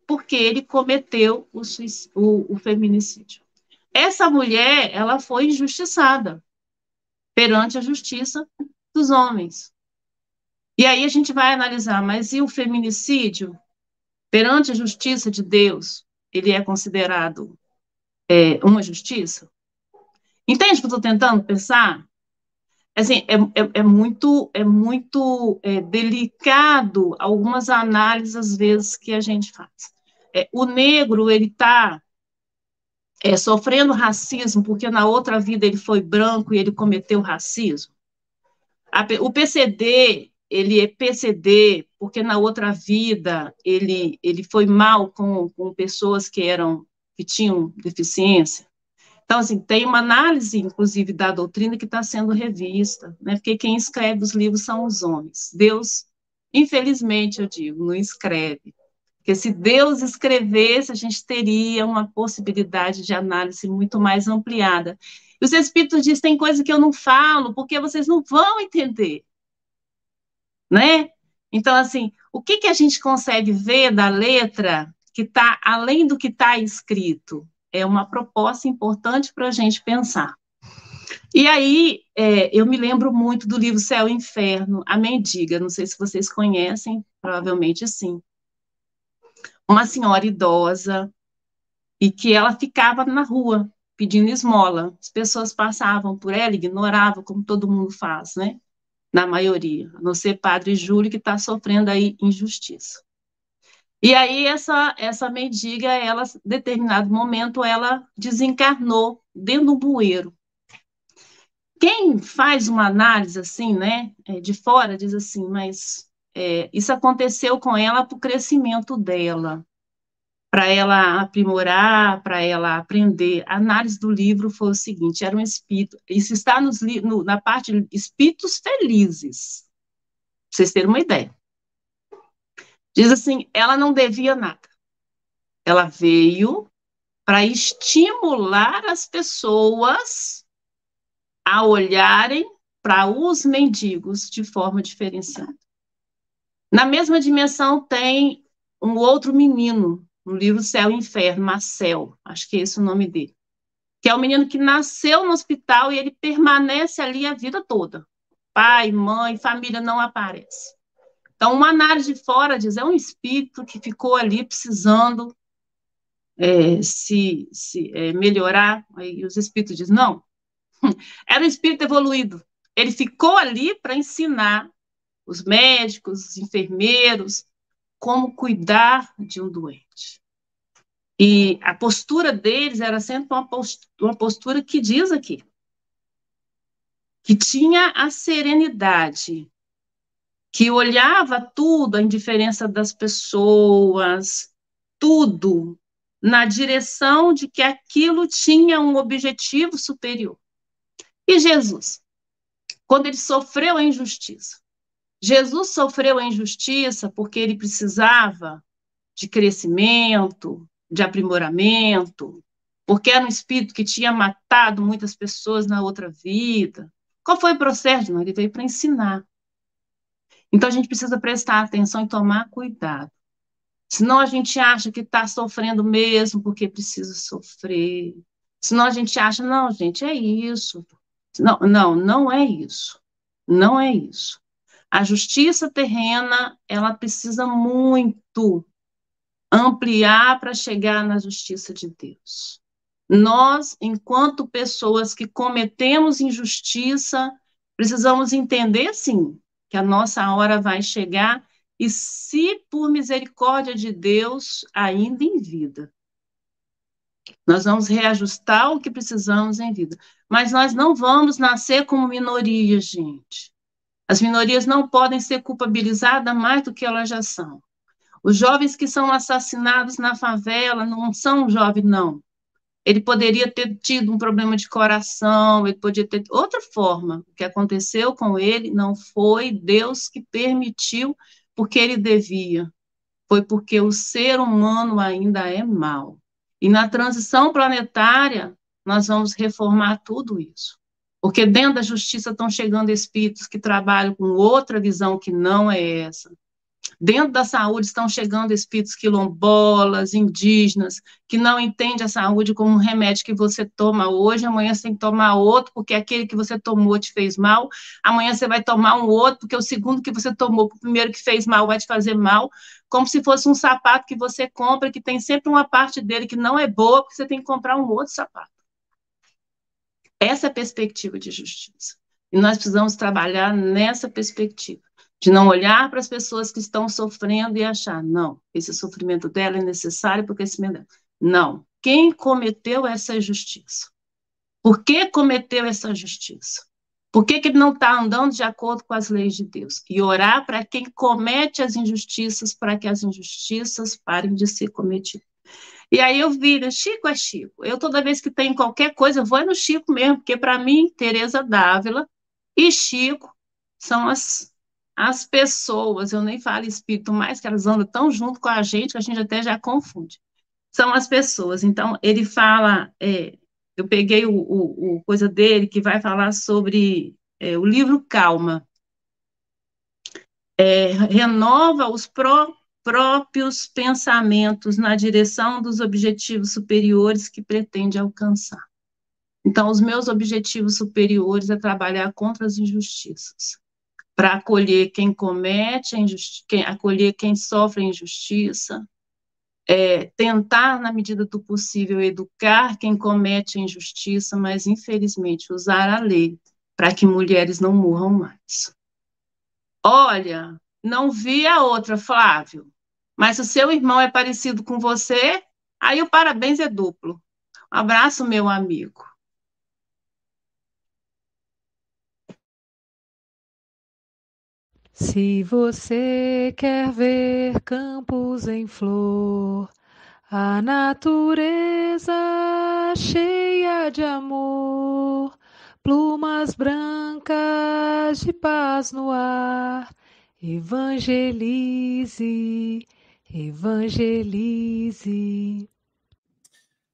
porque ele cometeu o, o, o feminicídio. Essa mulher, ela foi injustiçada perante a justiça dos homens. E aí a gente vai analisar, mas e o feminicídio? Perante a justiça de Deus, ele é considerado é, uma justiça? Entende o que eu estou tentando pensar? Assim, é, é, é muito, é muito é, delicado algumas análises, às vezes, que a gente faz. É, o negro, ele está é, sofrendo racismo porque na outra vida ele foi branco e ele cometeu racismo. A, o PCD, ele é PCD porque na outra vida ele, ele foi mal com, com pessoas que eram que tinham deficiência. Então, assim, tem uma análise, inclusive, da doutrina que está sendo revista, né? porque quem escreve os livros são os homens. Deus, infelizmente, eu digo, não escreve. Porque se Deus escrevesse, a gente teria uma possibilidade de análise muito mais ampliada. E os Espíritos dizem, tem coisa que eu não falo, porque vocês não vão entender. Né? Então, assim, o que, que a gente consegue ver da letra que está além do que está escrito? É uma proposta importante para a gente pensar. E aí, é, eu me lembro muito do livro Céu e Inferno, A Mendiga, não sei se vocês conhecem, provavelmente sim. Uma senhora idosa, e que ela ficava na rua pedindo esmola. As pessoas passavam por ela, ignoravam, como todo mundo faz, né? Na maioria, a não ser Padre Júlio, que está sofrendo aí injustiça. E aí, essa, essa mendiga, ela, em determinado momento, ela desencarnou dentro do bueiro. Quem faz uma análise assim, né, é, de fora, diz assim, mas é, isso aconteceu com ela para o crescimento dela, para ela aprimorar, para ela aprender. A análise do livro foi o seguinte: era um espírito, isso está nos, no, na parte de espíritos felizes, para vocês terem uma ideia. Diz assim: ela não devia nada. Ela veio para estimular as pessoas a olharem para os mendigos de forma diferenciada. Na mesma dimensão tem um outro menino, no livro Céu e Inferno, Marcel, acho que é esse o nome dele, que é o menino que nasceu no hospital e ele permanece ali a vida toda. Pai, mãe, família não aparece. Então, uma análise de fora diz, é um espírito que ficou ali precisando é, se, se é, melhorar, aí os espíritos dizem, não, (laughs) Era um espírito evoluído. Ele ficou ali para ensinar os médicos, os enfermeiros, como cuidar de um doente. E a postura deles era sempre uma postura, que diz aqui, que tinha a serenidade, que olhava tudo, a indiferença das pessoas, tudo na direção de que aquilo tinha um objetivo superior. E Jesus? Quando ele sofreu a injustiça. Jesus sofreu a injustiça porque ele precisava de crescimento, de aprimoramento, porque era um espírito que tinha matado muitas pessoas na outra vida. Qual foi o processo? Não, ele veio para ensinar. Então a gente precisa prestar atenção e tomar cuidado. Senão a gente acha que está sofrendo mesmo porque precisa sofrer. Senão a gente acha, não, gente, é isso. Não, não, não é isso. Não é isso. A justiça terrena, ela precisa muito ampliar para chegar na justiça de Deus. Nós, enquanto pessoas que cometemos injustiça, precisamos entender, sim, que a nossa hora vai chegar e, se por misericórdia de Deus, ainda em vida, nós vamos reajustar o que precisamos em vida. Mas nós não vamos nascer como minoria, gente. As minorias não podem ser culpabilizadas mais do que elas já são. Os jovens que são assassinados na favela não são jovens, não. Ele poderia ter tido um problema de coração, ele podia ter outra forma. O que aconteceu com ele não foi Deus que permitiu, porque ele devia. Foi porque o ser humano ainda é mau. E na transição planetária, nós vamos reformar tudo isso. Porque dentro da justiça estão chegando espíritos que trabalham com outra visão que não é essa. Dentro da saúde estão chegando espíritos quilombolas, indígenas, que não entendem a saúde como um remédio que você toma hoje, amanhã você tem que tomar outro, porque aquele que você tomou te fez mal, amanhã você vai tomar um outro, porque o segundo que você tomou, o primeiro que fez mal, vai te fazer mal, como se fosse um sapato que você compra, que tem sempre uma parte dele que não é boa, porque você tem que comprar um outro sapato. Essa é a perspectiva de justiça. E nós precisamos trabalhar nessa perspectiva de não olhar para as pessoas que estão sofrendo e achar, não, esse sofrimento dela é necessário o crescimento dela. Não. Quem cometeu essa injustiça? Por que cometeu essa justiça? Por que, que ele não está andando de acordo com as leis de Deus? E orar para quem comete as injustiças, para que as injustiças parem de ser cometidas. E aí eu vi, né, Chico é Chico. Eu, toda vez que tem qualquer coisa, eu vou no Chico mesmo, porque para mim, Tereza Dávila e Chico são as as pessoas, eu nem falo espírito mais, que elas andam tão junto com a gente que a gente até já confunde. São as pessoas. Então, ele fala, é, eu peguei o, o, o, coisa dele que vai falar sobre é, o livro Calma. é, renova os pró próprios pensamentos na direção dos objetivos superiores que pretende alcançar. Então, os meus objetivos superiores é trabalhar contra as injustiças, para acolher quem comete quem, acolher quem sofre injustiça, é, tentar, na medida do possível, educar quem comete injustiça, mas, infelizmente, usar a lei para que mulheres não morram mais. Olha, não vi a outra, Flávio, mas o seu irmão é parecido com você, aí o parabéns é duplo. Um abraço, meu amigo. Se você quer ver campos em flor, a natureza cheia de amor, plumas brancas de paz no ar, evangelize, evangelize.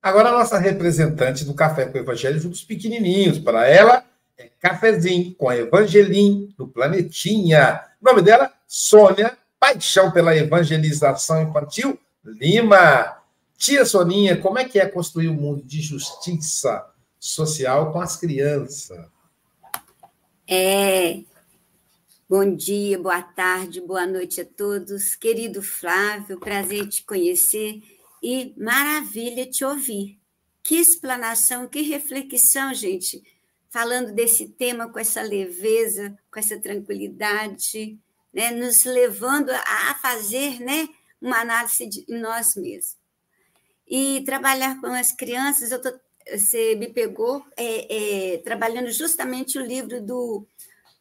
Agora a nossa representante do Café com Evangelho dos pequenininhos, para ela é Cafezinho com a Evangelim do Planetinha. O nome dela, Sônia, paixão pela evangelização infantil, Lima. Tia Soninha, como é que é construir um mundo de justiça social com as crianças? É. Bom dia, boa tarde, boa noite a todos. Querido Flávio, prazer te conhecer e maravilha te ouvir. Que explanação, que reflexão, gente falando desse tema com essa leveza, com essa tranquilidade, né, nos levando a fazer né, uma análise de nós mesmos. E trabalhar com as crianças, eu tô, você me pegou é, é, trabalhando justamente o livro do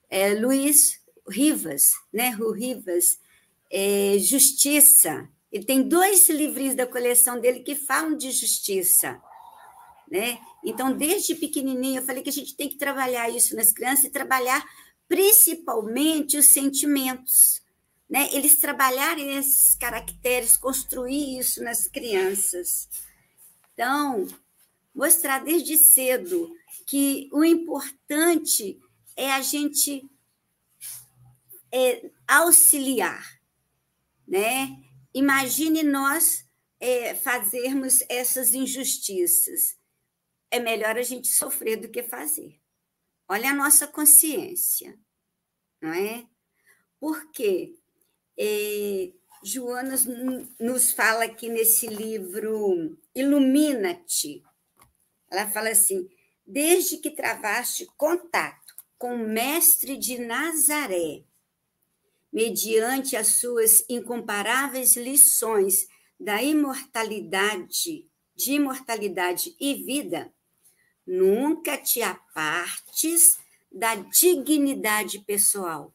é, Luiz Rivas, né, Ru Rivas, é, Justiça. Ele tem dois livrinhos da coleção dele que falam de justiça. Né? Então, desde pequenininho, eu falei que a gente tem que trabalhar isso nas crianças e trabalhar principalmente os sentimentos. Né? Eles trabalharem esses caracteres, construir isso nas crianças. Então, mostrar desde cedo que o importante é a gente é, auxiliar. Né? Imagine nós é, fazermos essas injustiças é melhor a gente sofrer do que fazer. Olha a nossa consciência, não é? Porque é, Joana nos fala aqui nesse livro Ilumina-te. Ela fala assim: desde que travaste contato com o Mestre de Nazaré, mediante as suas incomparáveis lições da imortalidade, de imortalidade e vida, Nunca te apartes da dignidade pessoal.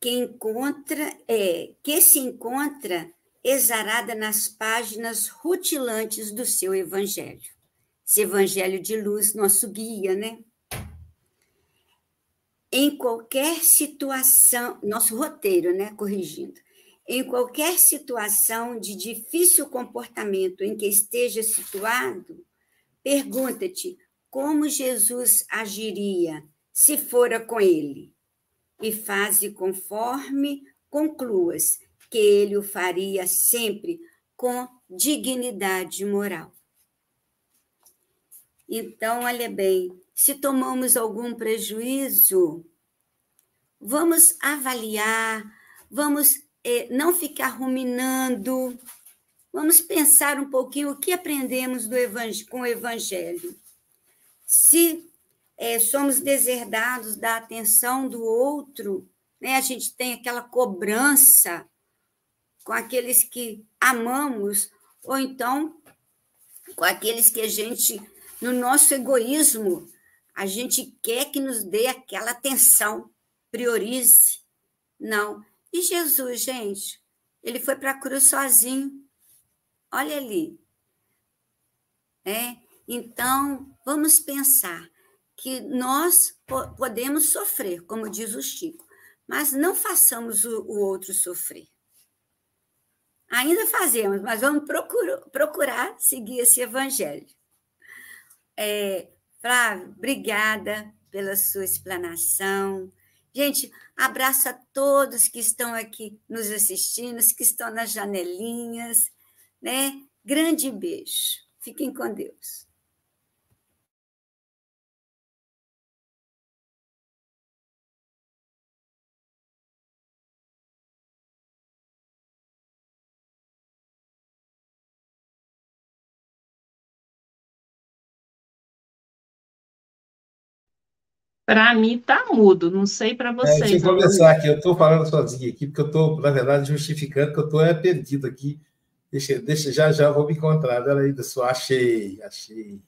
Que encontra é que se encontra exarada nas páginas rutilantes do seu evangelho. Esse evangelho de luz, nosso guia, né? Em qualquer situação, nosso roteiro, né, corrigindo em qualquer situação de difícil comportamento em que esteja situado, pergunta-te como Jesus agiria se fora com ele, e faze conforme concluas que ele o faria sempre com dignidade moral. Então, olha bem, se tomamos algum prejuízo, vamos avaliar, vamos não ficar ruminando. Vamos pensar um pouquinho o que aprendemos com o Evangelho. Se é, somos deserdados da atenção do outro, né, a gente tem aquela cobrança com aqueles que amamos, ou então com aqueles que a gente, no nosso egoísmo, a gente quer que nos dê aquela atenção, priorize. Não, e Jesus, gente, ele foi para a cruz sozinho. Olha ali. É? Então, vamos pensar que nós podemos sofrer, como diz o Chico, mas não façamos o, o outro sofrer. Ainda fazemos, mas vamos procurar, procurar seguir esse evangelho. É, Flávio, obrigada pela sua explanação. Gente, abraço a todos que estão aqui nos assistindo, que estão nas janelinhas, né? Grande beijo. Fiquem com Deus. Para mim tá mudo, não sei para vocês. É, deixa eu começar aqui, eu estou falando sozinho aqui, porque eu estou, na verdade, justificando que eu estou é, perdido aqui. Deixa, deixa, já já vou me encontrar. Ela ainda só achei, achei.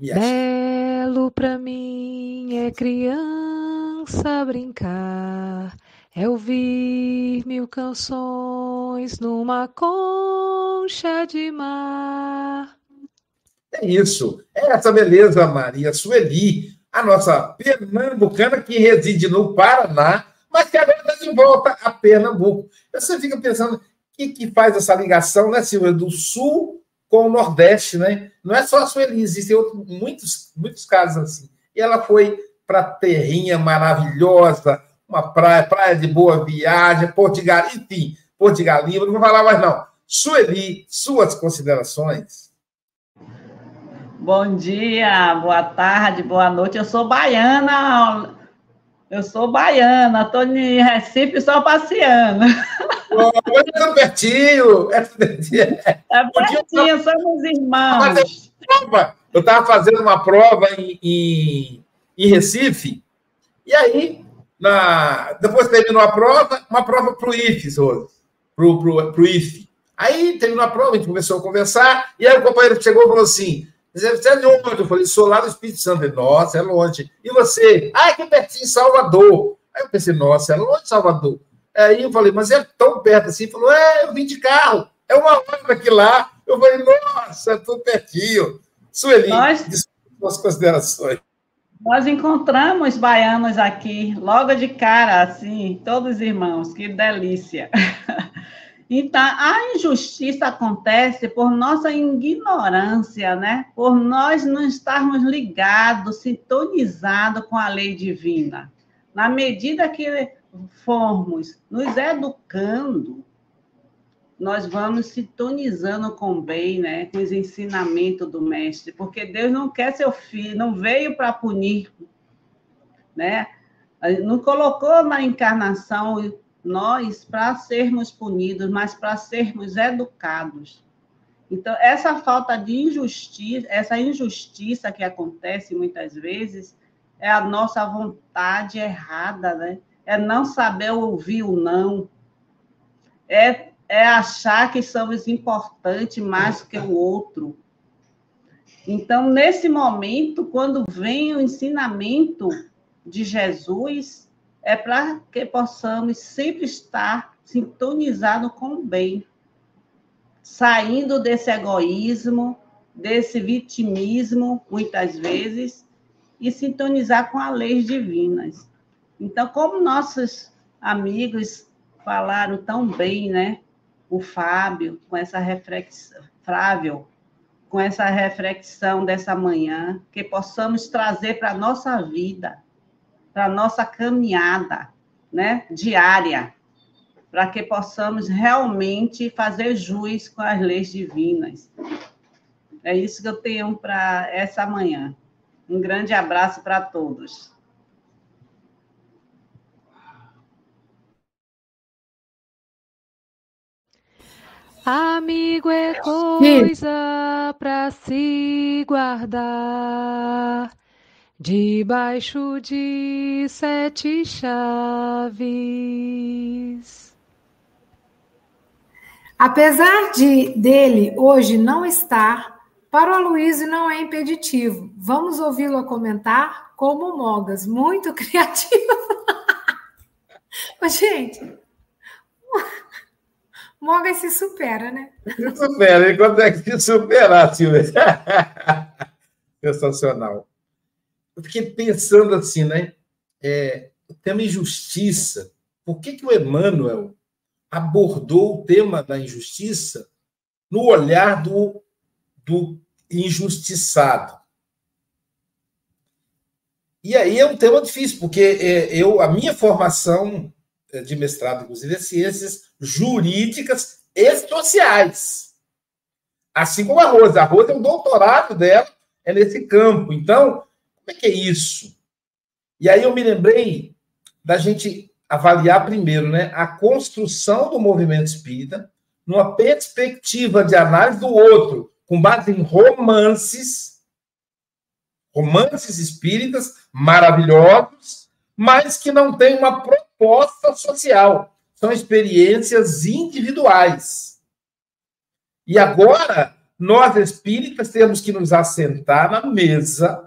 Belo para mim é criança brincar, é ouvir mil canções numa concha de mar. É isso, é essa beleza, Maria Sueli a nossa pernambucana que reside no Paraná, mas que agora está de volta a Pernambuco. Você fica pensando, o que, que faz essa ligação, né, Silvia, do Sul com o Nordeste, né? Não é só a Sueli, existem outros, muitos, muitos casos assim. E ela foi para terrinha maravilhosa, uma praia, praia de boa viagem, Galinha, enfim, Porto de Galinha, não vou falar mais não. Sueli, suas considerações? Bom dia, boa tarde, boa noite. Eu sou baiana. Eu sou baiana, estou em Recife só passeando. Oh, é pertinho, é pertinho. É pertinho, somos irmãos. Eu estava fazendo uma prova em, em, em, Recife, e aí, na, depois terminou a prova, uma prova para o IFES hoje, para o IFE. Aí terminou a prova, a gente começou a conversar, e aí o companheiro chegou e falou assim: você é de onde? Eu falei, sou lá do Espírito Santo. Falei, nossa, é longe. E você? Ah, aqui pertinho, Salvador. Aí eu pensei, nossa, é longe Salvador. Aí eu falei, mas é tão perto assim? Ele falou, é, eu vim de carro. É uma hora daqui lá. Eu falei, nossa, é tudo pertinho. Sueli, nós, suas considerações. Nós encontramos baianos aqui, logo de cara, assim, todos irmãos, que delícia. (laughs) Então, a injustiça acontece por nossa ignorância, né? Por nós não estarmos ligados, sintonizados com a lei divina. Na medida que formos nos educando, nós vamos sintonizando com o bem, né? Com os ensinamentos do mestre, porque Deus não quer seu filho, não veio para punir, né? Não colocou na encarnação nós para sermos punidos, mas para sermos educados. Então, essa falta de injustiça, essa injustiça que acontece muitas vezes, é a nossa vontade errada, né? É não saber ouvir o não. É, é achar que somos importantes mais que o outro. Então, nesse momento, quando vem o ensinamento de Jesus, é para que possamos sempre estar sintonizados com o bem, saindo desse egoísmo, desse vitimismo, muitas vezes, e sintonizar com as leis divinas. Então, como nossos amigos falaram tão bem, né? O Fábio, com essa reflexão, Flávio, com essa reflexão dessa manhã, que possamos trazer para a nossa vida para a nossa caminhada né, diária, para que possamos realmente fazer jus com as leis divinas. É isso que eu tenho para essa manhã. Um grande abraço para todos. Amigo é coisa para se guardar debaixo de sete chaves. Apesar de dele hoje não estar, para o Aloysio não é impeditivo. Vamos ouvi-lo comentar como Mogas, muito (laughs) criativo. gente, Mogas se supera, né? Se (laughs) supera, ele consegue se superar, Silvia. (laughs) Sensacional eu fiquei pensando assim, né? É, o tema injustiça. Por que, que o Emmanuel abordou o tema da injustiça no olhar do, do injustiçado? E aí é um tema difícil, porque é, eu, a minha formação é, de mestrado, inclusive, é ciências jurídicas e sociais. Assim como a Rosa. A Rosa é o doutorado dela, é nesse campo. Então, como é que é isso? E aí eu me lembrei da gente avaliar primeiro né, a construção do movimento espírita numa perspectiva de análise do outro, com base em romances, romances espíritas maravilhosos, mas que não têm uma proposta social. São experiências individuais. E agora, nós espíritas temos que nos assentar na mesa,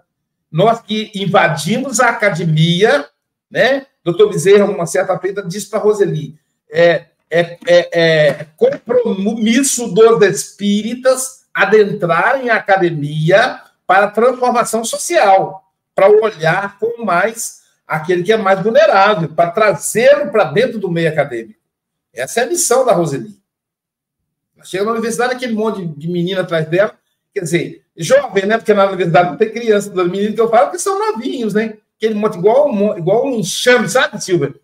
nós que invadimos a academia, né? Doutor Bezerra, uma certa feita, disse para Roseli: é, é, é, é compromisso dos espíritas adentrarem a academia para transformação social, para olhar com mais aquele que é mais vulnerável, para trazê-lo para dentro do meio acadêmico. Essa é a missão da Roseli. Chega na universidade, aquele monte de menina atrás dela, quer dizer, jovem, né? Porque na universidade não tem criança, dos meninos que eu falo que são novinhos, né? Aquele monte, igual, igual um enxame, sabe, Silvia?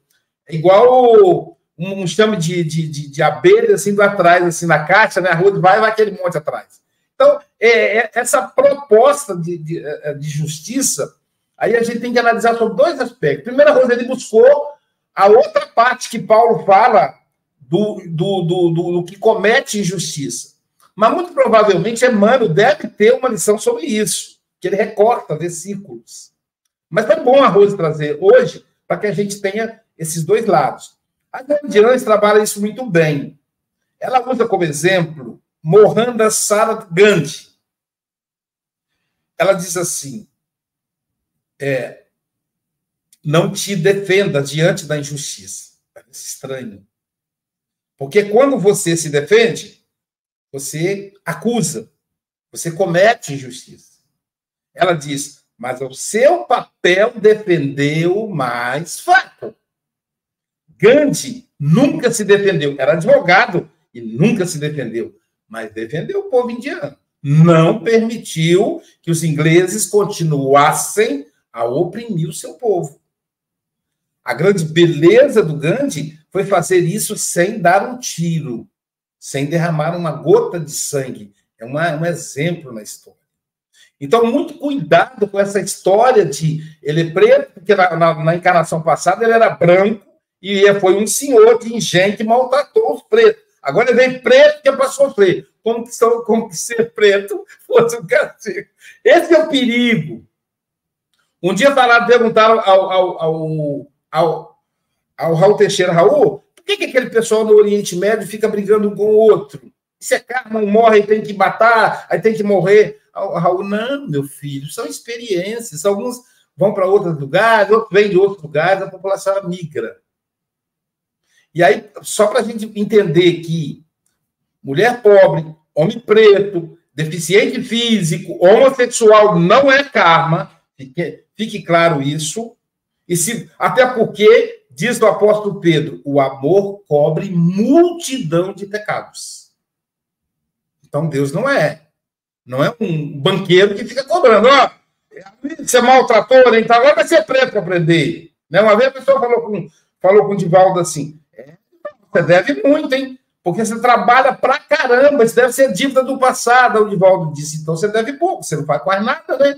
Igual um enxame de, de, de, de abelha, assim, do atrás, assim, na caixa, né? A rua vai, vai aquele monte atrás. Então, é, é, essa proposta de, de, é, de, justiça, aí a gente tem que analisar sobre dois aspectos. Primeiro, a Roseli buscou a outra parte que Paulo fala do, do, do, do, do que comete injustiça. Mas muito provavelmente Emmanuel deve ter uma lição sobre isso, que ele recorta versículos. Mas foi bom a Rose trazer hoje para que a gente tenha esses dois lados. A Gandhians trabalha isso muito bem. Ela usa como exemplo Mohandas Sarath Gandhi. Ela diz assim: é, não te defenda diante da injustiça. Parece estranho. Porque quando você se defende, você acusa, você comete injustiça. Ela diz: mas o seu papel defender o mais fraco. Gandhi nunca se defendeu, era advogado e nunca se defendeu, mas defendeu o povo indiano. Não permitiu que os ingleses continuassem a oprimir o seu povo. A grande beleza do Gandhi foi fazer isso sem dar um tiro, sem derramar uma gota de sangue. É uma, um exemplo na história. Então, muito cuidado com essa história de ele é preto, porque na, na, na encarnação passada ele era branco e foi um senhor de engenho que maltratou os pretos. Agora ele vem preto que é para sofrer. Como que, são, como que ser preto fosse um castigo. Esse é o perigo. Um dia falaram, perguntaram ao, ao, ao, ao ao Raul Teixeira, Raul, que, que aquele pessoal no Oriente Médio fica brigando com o outro? Isso é karma, morre e tem que matar, aí tem que morrer. Raul, não, meu filho, são experiências. Alguns vão para outros lugares, outros vêm de outros lugares, a população migra. E aí, só para a gente entender que mulher pobre, homem preto, deficiente físico, homossexual não é karma, fique, fique claro isso. E se, até porque Diz o apóstolo Pedro: o amor cobre multidão de pecados. Então Deus não é. Não é um banqueiro que fica cobrando. Ó, você maltratou, então agora vai ser preto para aprender. Né? Uma vez a pessoa falou com, falou com o Divaldo assim: é, você deve muito, hein? Porque você trabalha pra caramba, isso deve ser dívida do passado. O Divaldo disse: então você deve pouco, você não faz quase nada, né?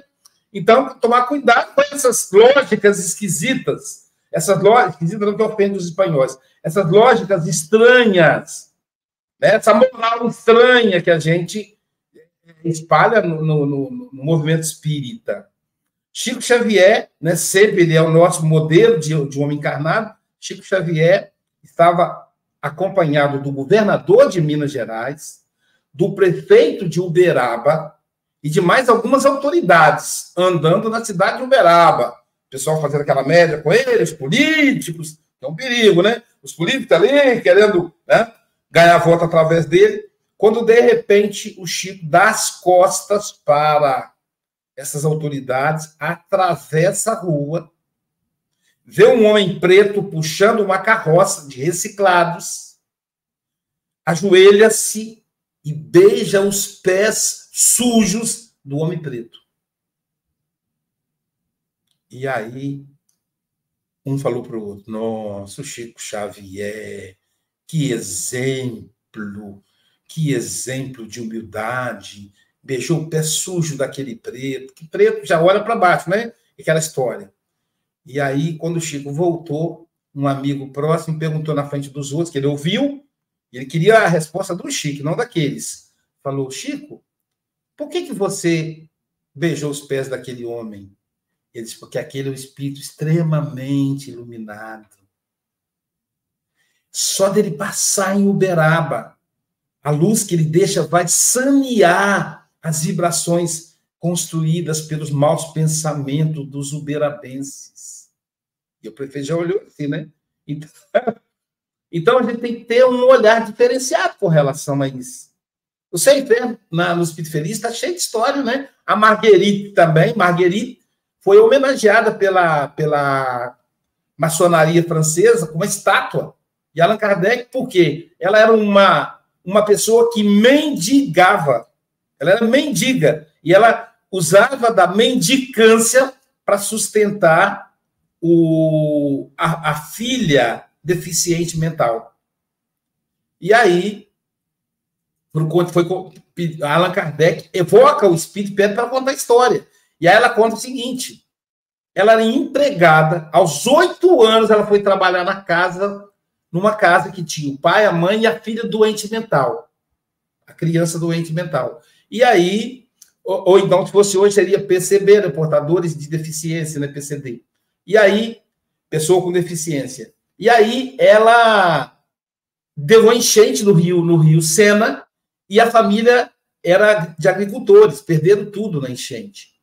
Então, tomar cuidado com essas lógicas esquisitas essas lógicas, não que ofende os espanhóis, essas lógicas estranhas, né? essa moral estranha que a gente espalha no, no, no, no movimento espírita. Chico Xavier, né, sempre ele é o nosso modelo de, de homem encarnado, Chico Xavier estava acompanhado do governador de Minas Gerais, do prefeito de Uberaba e de mais algumas autoridades andando na cidade de Uberaba, pessoal fazendo aquela média com eles, políticos, é um perigo, né? Os políticos ali querendo né, ganhar voto através dele, quando de repente o Chico dá as costas para essas autoridades, atravessa a rua, vê um homem preto puxando uma carroça de reciclados, ajoelha-se e beija os pés sujos do homem preto. E aí, um falou para o outro: Nossa, o Chico Xavier, que exemplo, que exemplo de humildade. Beijou o pé sujo daquele preto, que preto já olha para baixo, né? Aquela história. E aí, quando o Chico voltou, um amigo próximo perguntou na frente dos outros, que ele ouviu, ele queria a resposta do Chico, não daqueles. Falou: Chico, por que, que você beijou os pés daquele homem? Ele porque aquele é um espírito extremamente iluminado. Só dele passar em Uberaba, a luz que ele deixa vai sanear as vibrações construídas pelos maus pensamentos dos uberabenses. E o prefeito já olhou assim, né? Então, (laughs) então a gente tem que ter um olhar diferenciado com relação a isso. O Inferno, na, no Espírito Feliz, está cheio de história, né? A Marguerite também, Marguerite foi homenageada pela, pela maçonaria francesa com uma estátua. E Allan Kardec, por quê? Ela era uma, uma pessoa que mendigava. Ela era mendiga. E ela usava da mendicância para sustentar o, a, a filha deficiente mental. E aí, foi Allan Kardec evoca o espírito pede para contar a história. E aí ela conta o seguinte: ela era empregada, aos oito anos ela foi trabalhar na casa, numa casa que tinha o pai, a mãe e a filha doente mental, a criança doente mental. E aí, ou, ou então, se fosse hoje, seria PCB, né, portadores de deficiência, né, PCD. E aí, pessoa com deficiência. E aí ela deu uma enchente no rio, no rio Sena, e a família era de agricultores, perderam tudo na enchente.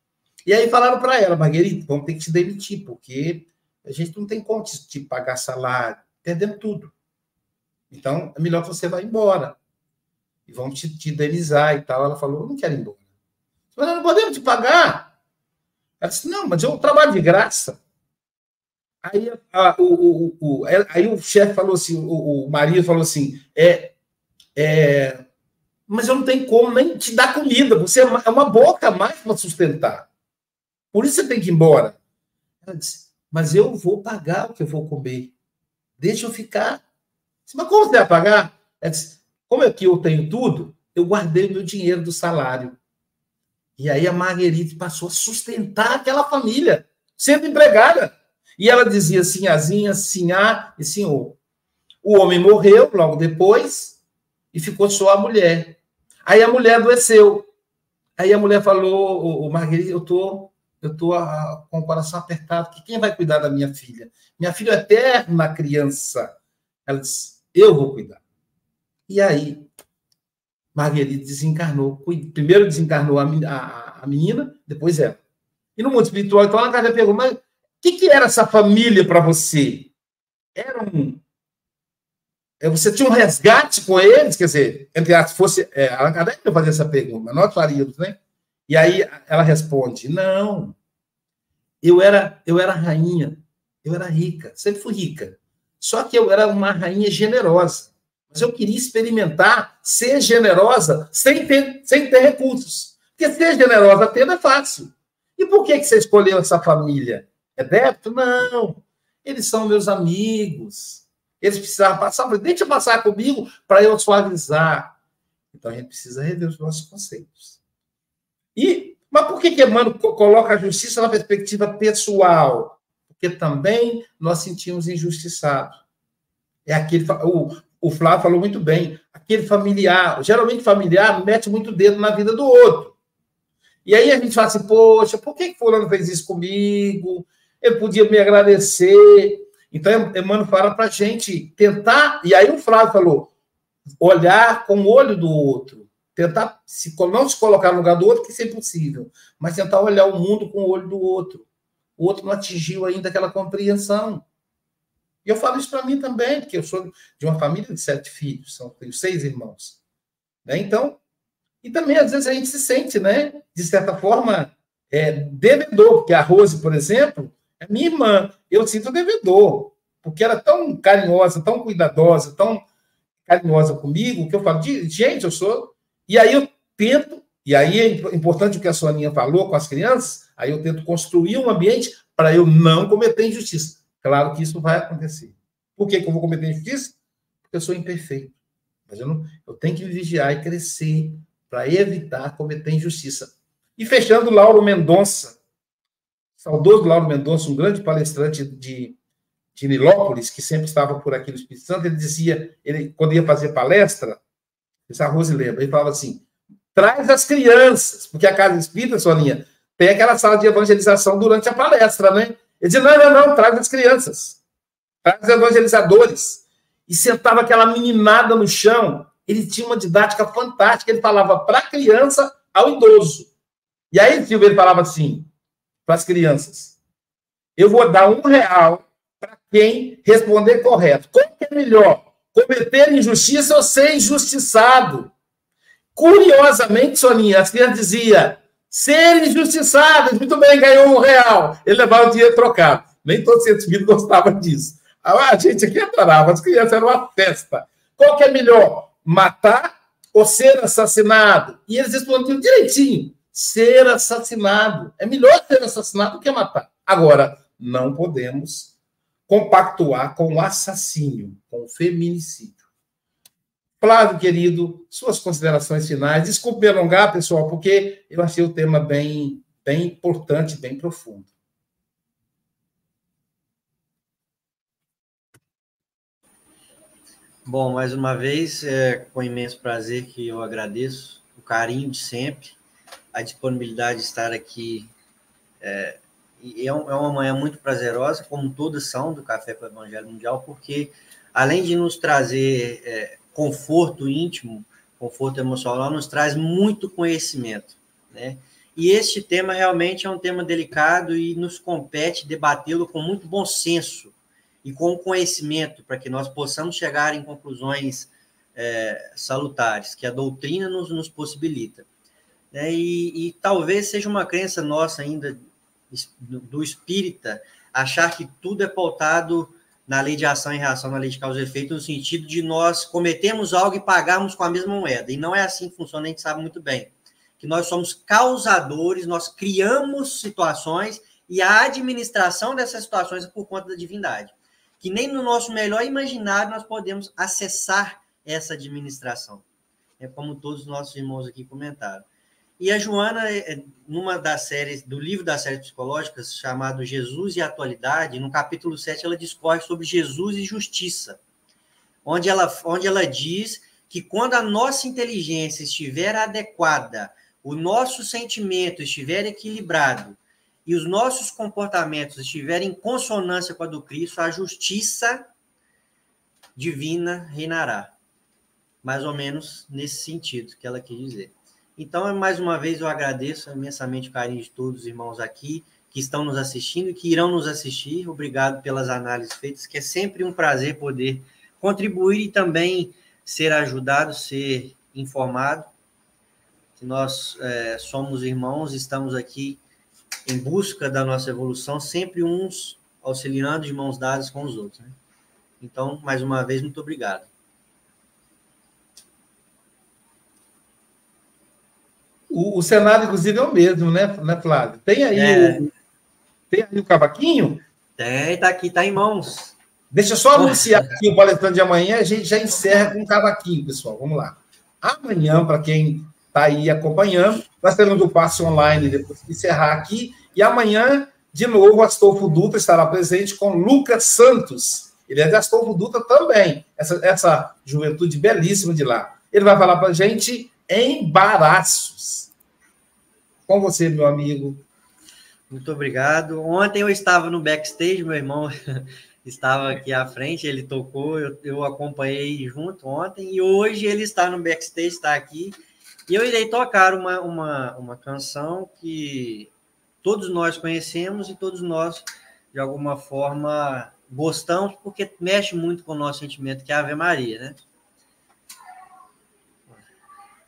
E aí falaram para ela, Marguerite, vamos ter que te demitir, porque a gente não tem como te, pagar salário, perdendo tudo. Então, é melhor que você vá embora. E vamos te, te indenizar e tal. Ela falou, eu não quero ir embora. Mas não podemos te pagar. Ela disse, não, mas eu trabalho de graça. Aí, a, o, o, o, aí o chefe falou assim, o, o marido falou assim, é, é, mas eu não tenho como nem te dar comida, você é uma boca a mais para sustentar. Por isso você tem que ir embora. Ela disse, mas eu vou pagar o que eu vou comer. Deixa eu ficar. Disse, mas como você vai pagar? Ela disse, como é que eu tenho tudo, eu guardei meu dinheiro do salário. E aí a Marguerite passou a sustentar aquela família, sendo empregada. E ela dizia sinhazinha, sinhá e senhor. O homem morreu logo depois e ficou só a mulher. Aí a mulher adoeceu. Aí a mulher falou, o, Marguerite, eu tô, eu a, ah, com o coração apertado, que quem vai cuidar da minha filha? Minha filha é eterna criança. Ela disse, eu vou cuidar. E aí, Marguerite desencarnou. Primeiro desencarnou a, a, a menina, depois ela. E no mundo espiritual, então, ela perguntou, mas que, que era essa família para você? Era um. É, você tinha um resgate com eles? Quer dizer, entre as fosse. É, Allan Kardec eu fazer essa pergunta, nós faríamos, né? E aí ela responde: não, eu era, eu era rainha, eu era rica, sempre fui rica. Só que eu era uma rainha generosa. Mas eu queria experimentar ser generosa sem ter, sem ter recursos. Porque ser generosa tendo é fácil. E por que, que você escolheu essa família? É débito? Não. Eles são meus amigos. Eles precisavam passar. Deixa passar comigo para eu suavizar. Então a gente precisa rever os nossos conceitos. E, mas por que, que Emmanuel coloca a justiça na perspectiva pessoal? Porque também nós sentimos injustiçados. É aquele. O, o Flávio falou muito bem. Aquele familiar, geralmente familiar, mete muito dedo na vida do outro. E aí a gente fala assim, poxa, por que, que fulano fez isso comigo? ele podia me agradecer. Então, Emmanuel fala para a gente tentar, e aí o Flávio falou, olhar com o olho do outro, tentar se, não se colocar no lugar do outro, que isso é impossível, mas tentar olhar o mundo com o olho do outro. O outro não atingiu ainda aquela compreensão. E eu falo isso para mim também, porque eu sou de uma família de sete filhos, são, tenho seis irmãos. Né? Então, e também às vezes a gente se sente, né, de certa forma, é, devedor, porque a Rose, por exemplo, é minha irmã. Eu sinto devedor, porque ela é tão carinhosa, tão cuidadosa, tão carinhosa comigo, que eu falo, gente, eu sou. E aí eu tento, e aí é importante o que a Soninha falou com as crianças, aí eu tento construir um ambiente para eu não cometer injustiça. Claro que isso vai acontecer. Por que, que eu vou cometer injustiça? Porque eu sou imperfeito. Mas eu, não, eu tenho que vigiar e crescer para evitar cometer injustiça. E fechando, Lauro Mendonça, saudoso Lauro Mendonça, um grande palestrante de, de Nilópolis, que sempre estava por aqui no Espírito Santo, ele dizia, ele, quando ia fazer palestra, essa Rose lembra, ele falava assim, traz as crianças, porque a Casa Espírita, Soninha, tem aquela sala de evangelização durante a palestra, né? Ele dizia, não, não, não, traz as crianças, traz os evangelizadores. E sentava aquela meninada no chão, ele tinha uma didática fantástica, ele falava para a criança ao idoso. E aí, Silvio, ele falava assim, para as crianças, eu vou dar um real para quem responder correto. Qual que é melhor? Cometer injustiça ou ser injustiçado? Curiosamente, Soninha, as crianças diziam, ser injustiçadas, muito bem, ganhou um real. Ele levava o dinheiro trocado. Nem todos os filhos gostavam disso. A gente aqui adorava, as crianças eram uma festa. Qual que é melhor? Matar ou ser assassinado? E eles respondiam direitinho: ser assassinado. É melhor ser assassinado do que matar. Agora, não podemos compactuar com o assassínio, com o feminicídio. Flávio, querido, suas considerações finais. Desculpe me alongar, pessoal, porque eu achei o tema bem, bem importante, bem profundo. Bom, mais uma vez, é com imenso prazer que eu agradeço o carinho de sempre, a disponibilidade de estar aqui. É, é, um, é uma manhã muito prazerosa, como todas são do Café para o Evangelho Mundial, porque além de nos trazer é, conforto íntimo, conforto emocional, nos traz muito conhecimento, né? E este tema realmente é um tema delicado e nos compete debatê-lo com muito bom senso e com conhecimento, para que nós possamos chegar em conclusões é, salutares, que a doutrina nos, nos possibilita. É, e, e, talvez seja uma crença nossa ainda, do espírita, achar que tudo é pautado na lei de ação e reação, na lei de causa e efeito, no sentido de nós cometemos algo e pagarmos com a mesma moeda. E não é assim que funciona, a gente sabe muito bem. Que nós somos causadores, nós criamos situações e a administração dessas situações é por conta da divindade. Que nem no nosso melhor imaginário nós podemos acessar essa administração. É como todos os nossos irmãos aqui comentaram. E a Joana, é, é, numa das séries, do livro das séries psicológicas, chamado Jesus e Atualidade, no capítulo 7, ela discorre sobre Jesus e justiça, onde ela, onde ela diz que quando a nossa inteligência estiver adequada, o nosso sentimento estiver equilibrado e os nossos comportamentos estiverem em consonância com a do Cristo, a justiça divina reinará. Mais ou menos nesse sentido que ela quis dizer. Então, mais uma vez, eu agradeço imensamente o carinho de todos os irmãos aqui que estão nos assistindo e que irão nos assistir. Obrigado pelas análises feitas, que é sempre um prazer poder contribuir e também ser ajudado, ser informado. Que nós é, somos irmãos, estamos aqui em busca da nossa evolução, sempre uns auxiliando de mãos dadas com os outros. Né? Então, mais uma vez, muito obrigado. O, o cenário, inclusive, é o mesmo, né, né Flávio? Tem aí, é. o, tem aí o cavaquinho? Tem, tá aqui, tá em mãos. Deixa eu só anunciar aqui o palestrante de amanhã, a gente já encerra com o cavaquinho, pessoal. Vamos lá. Amanhã, para quem está aí acompanhando, nós teremos o passe online depois de encerrar aqui. E amanhã, de novo, Astolfo Dutra estará presente com Lucas Santos. Ele é de Astolfo Dutra também, essa, essa juventude belíssima de lá. Ele vai falar para a gente embaraços. Com você, meu amigo. Muito obrigado. Ontem eu estava no backstage, meu irmão (laughs) estava aqui à frente, ele tocou, eu, eu acompanhei junto ontem, e hoje ele está no backstage, está aqui, e eu irei tocar uma, uma, uma canção que todos nós conhecemos e todos nós, de alguma forma, gostamos, porque mexe muito com o nosso sentimento, que é a Ave Maria, né?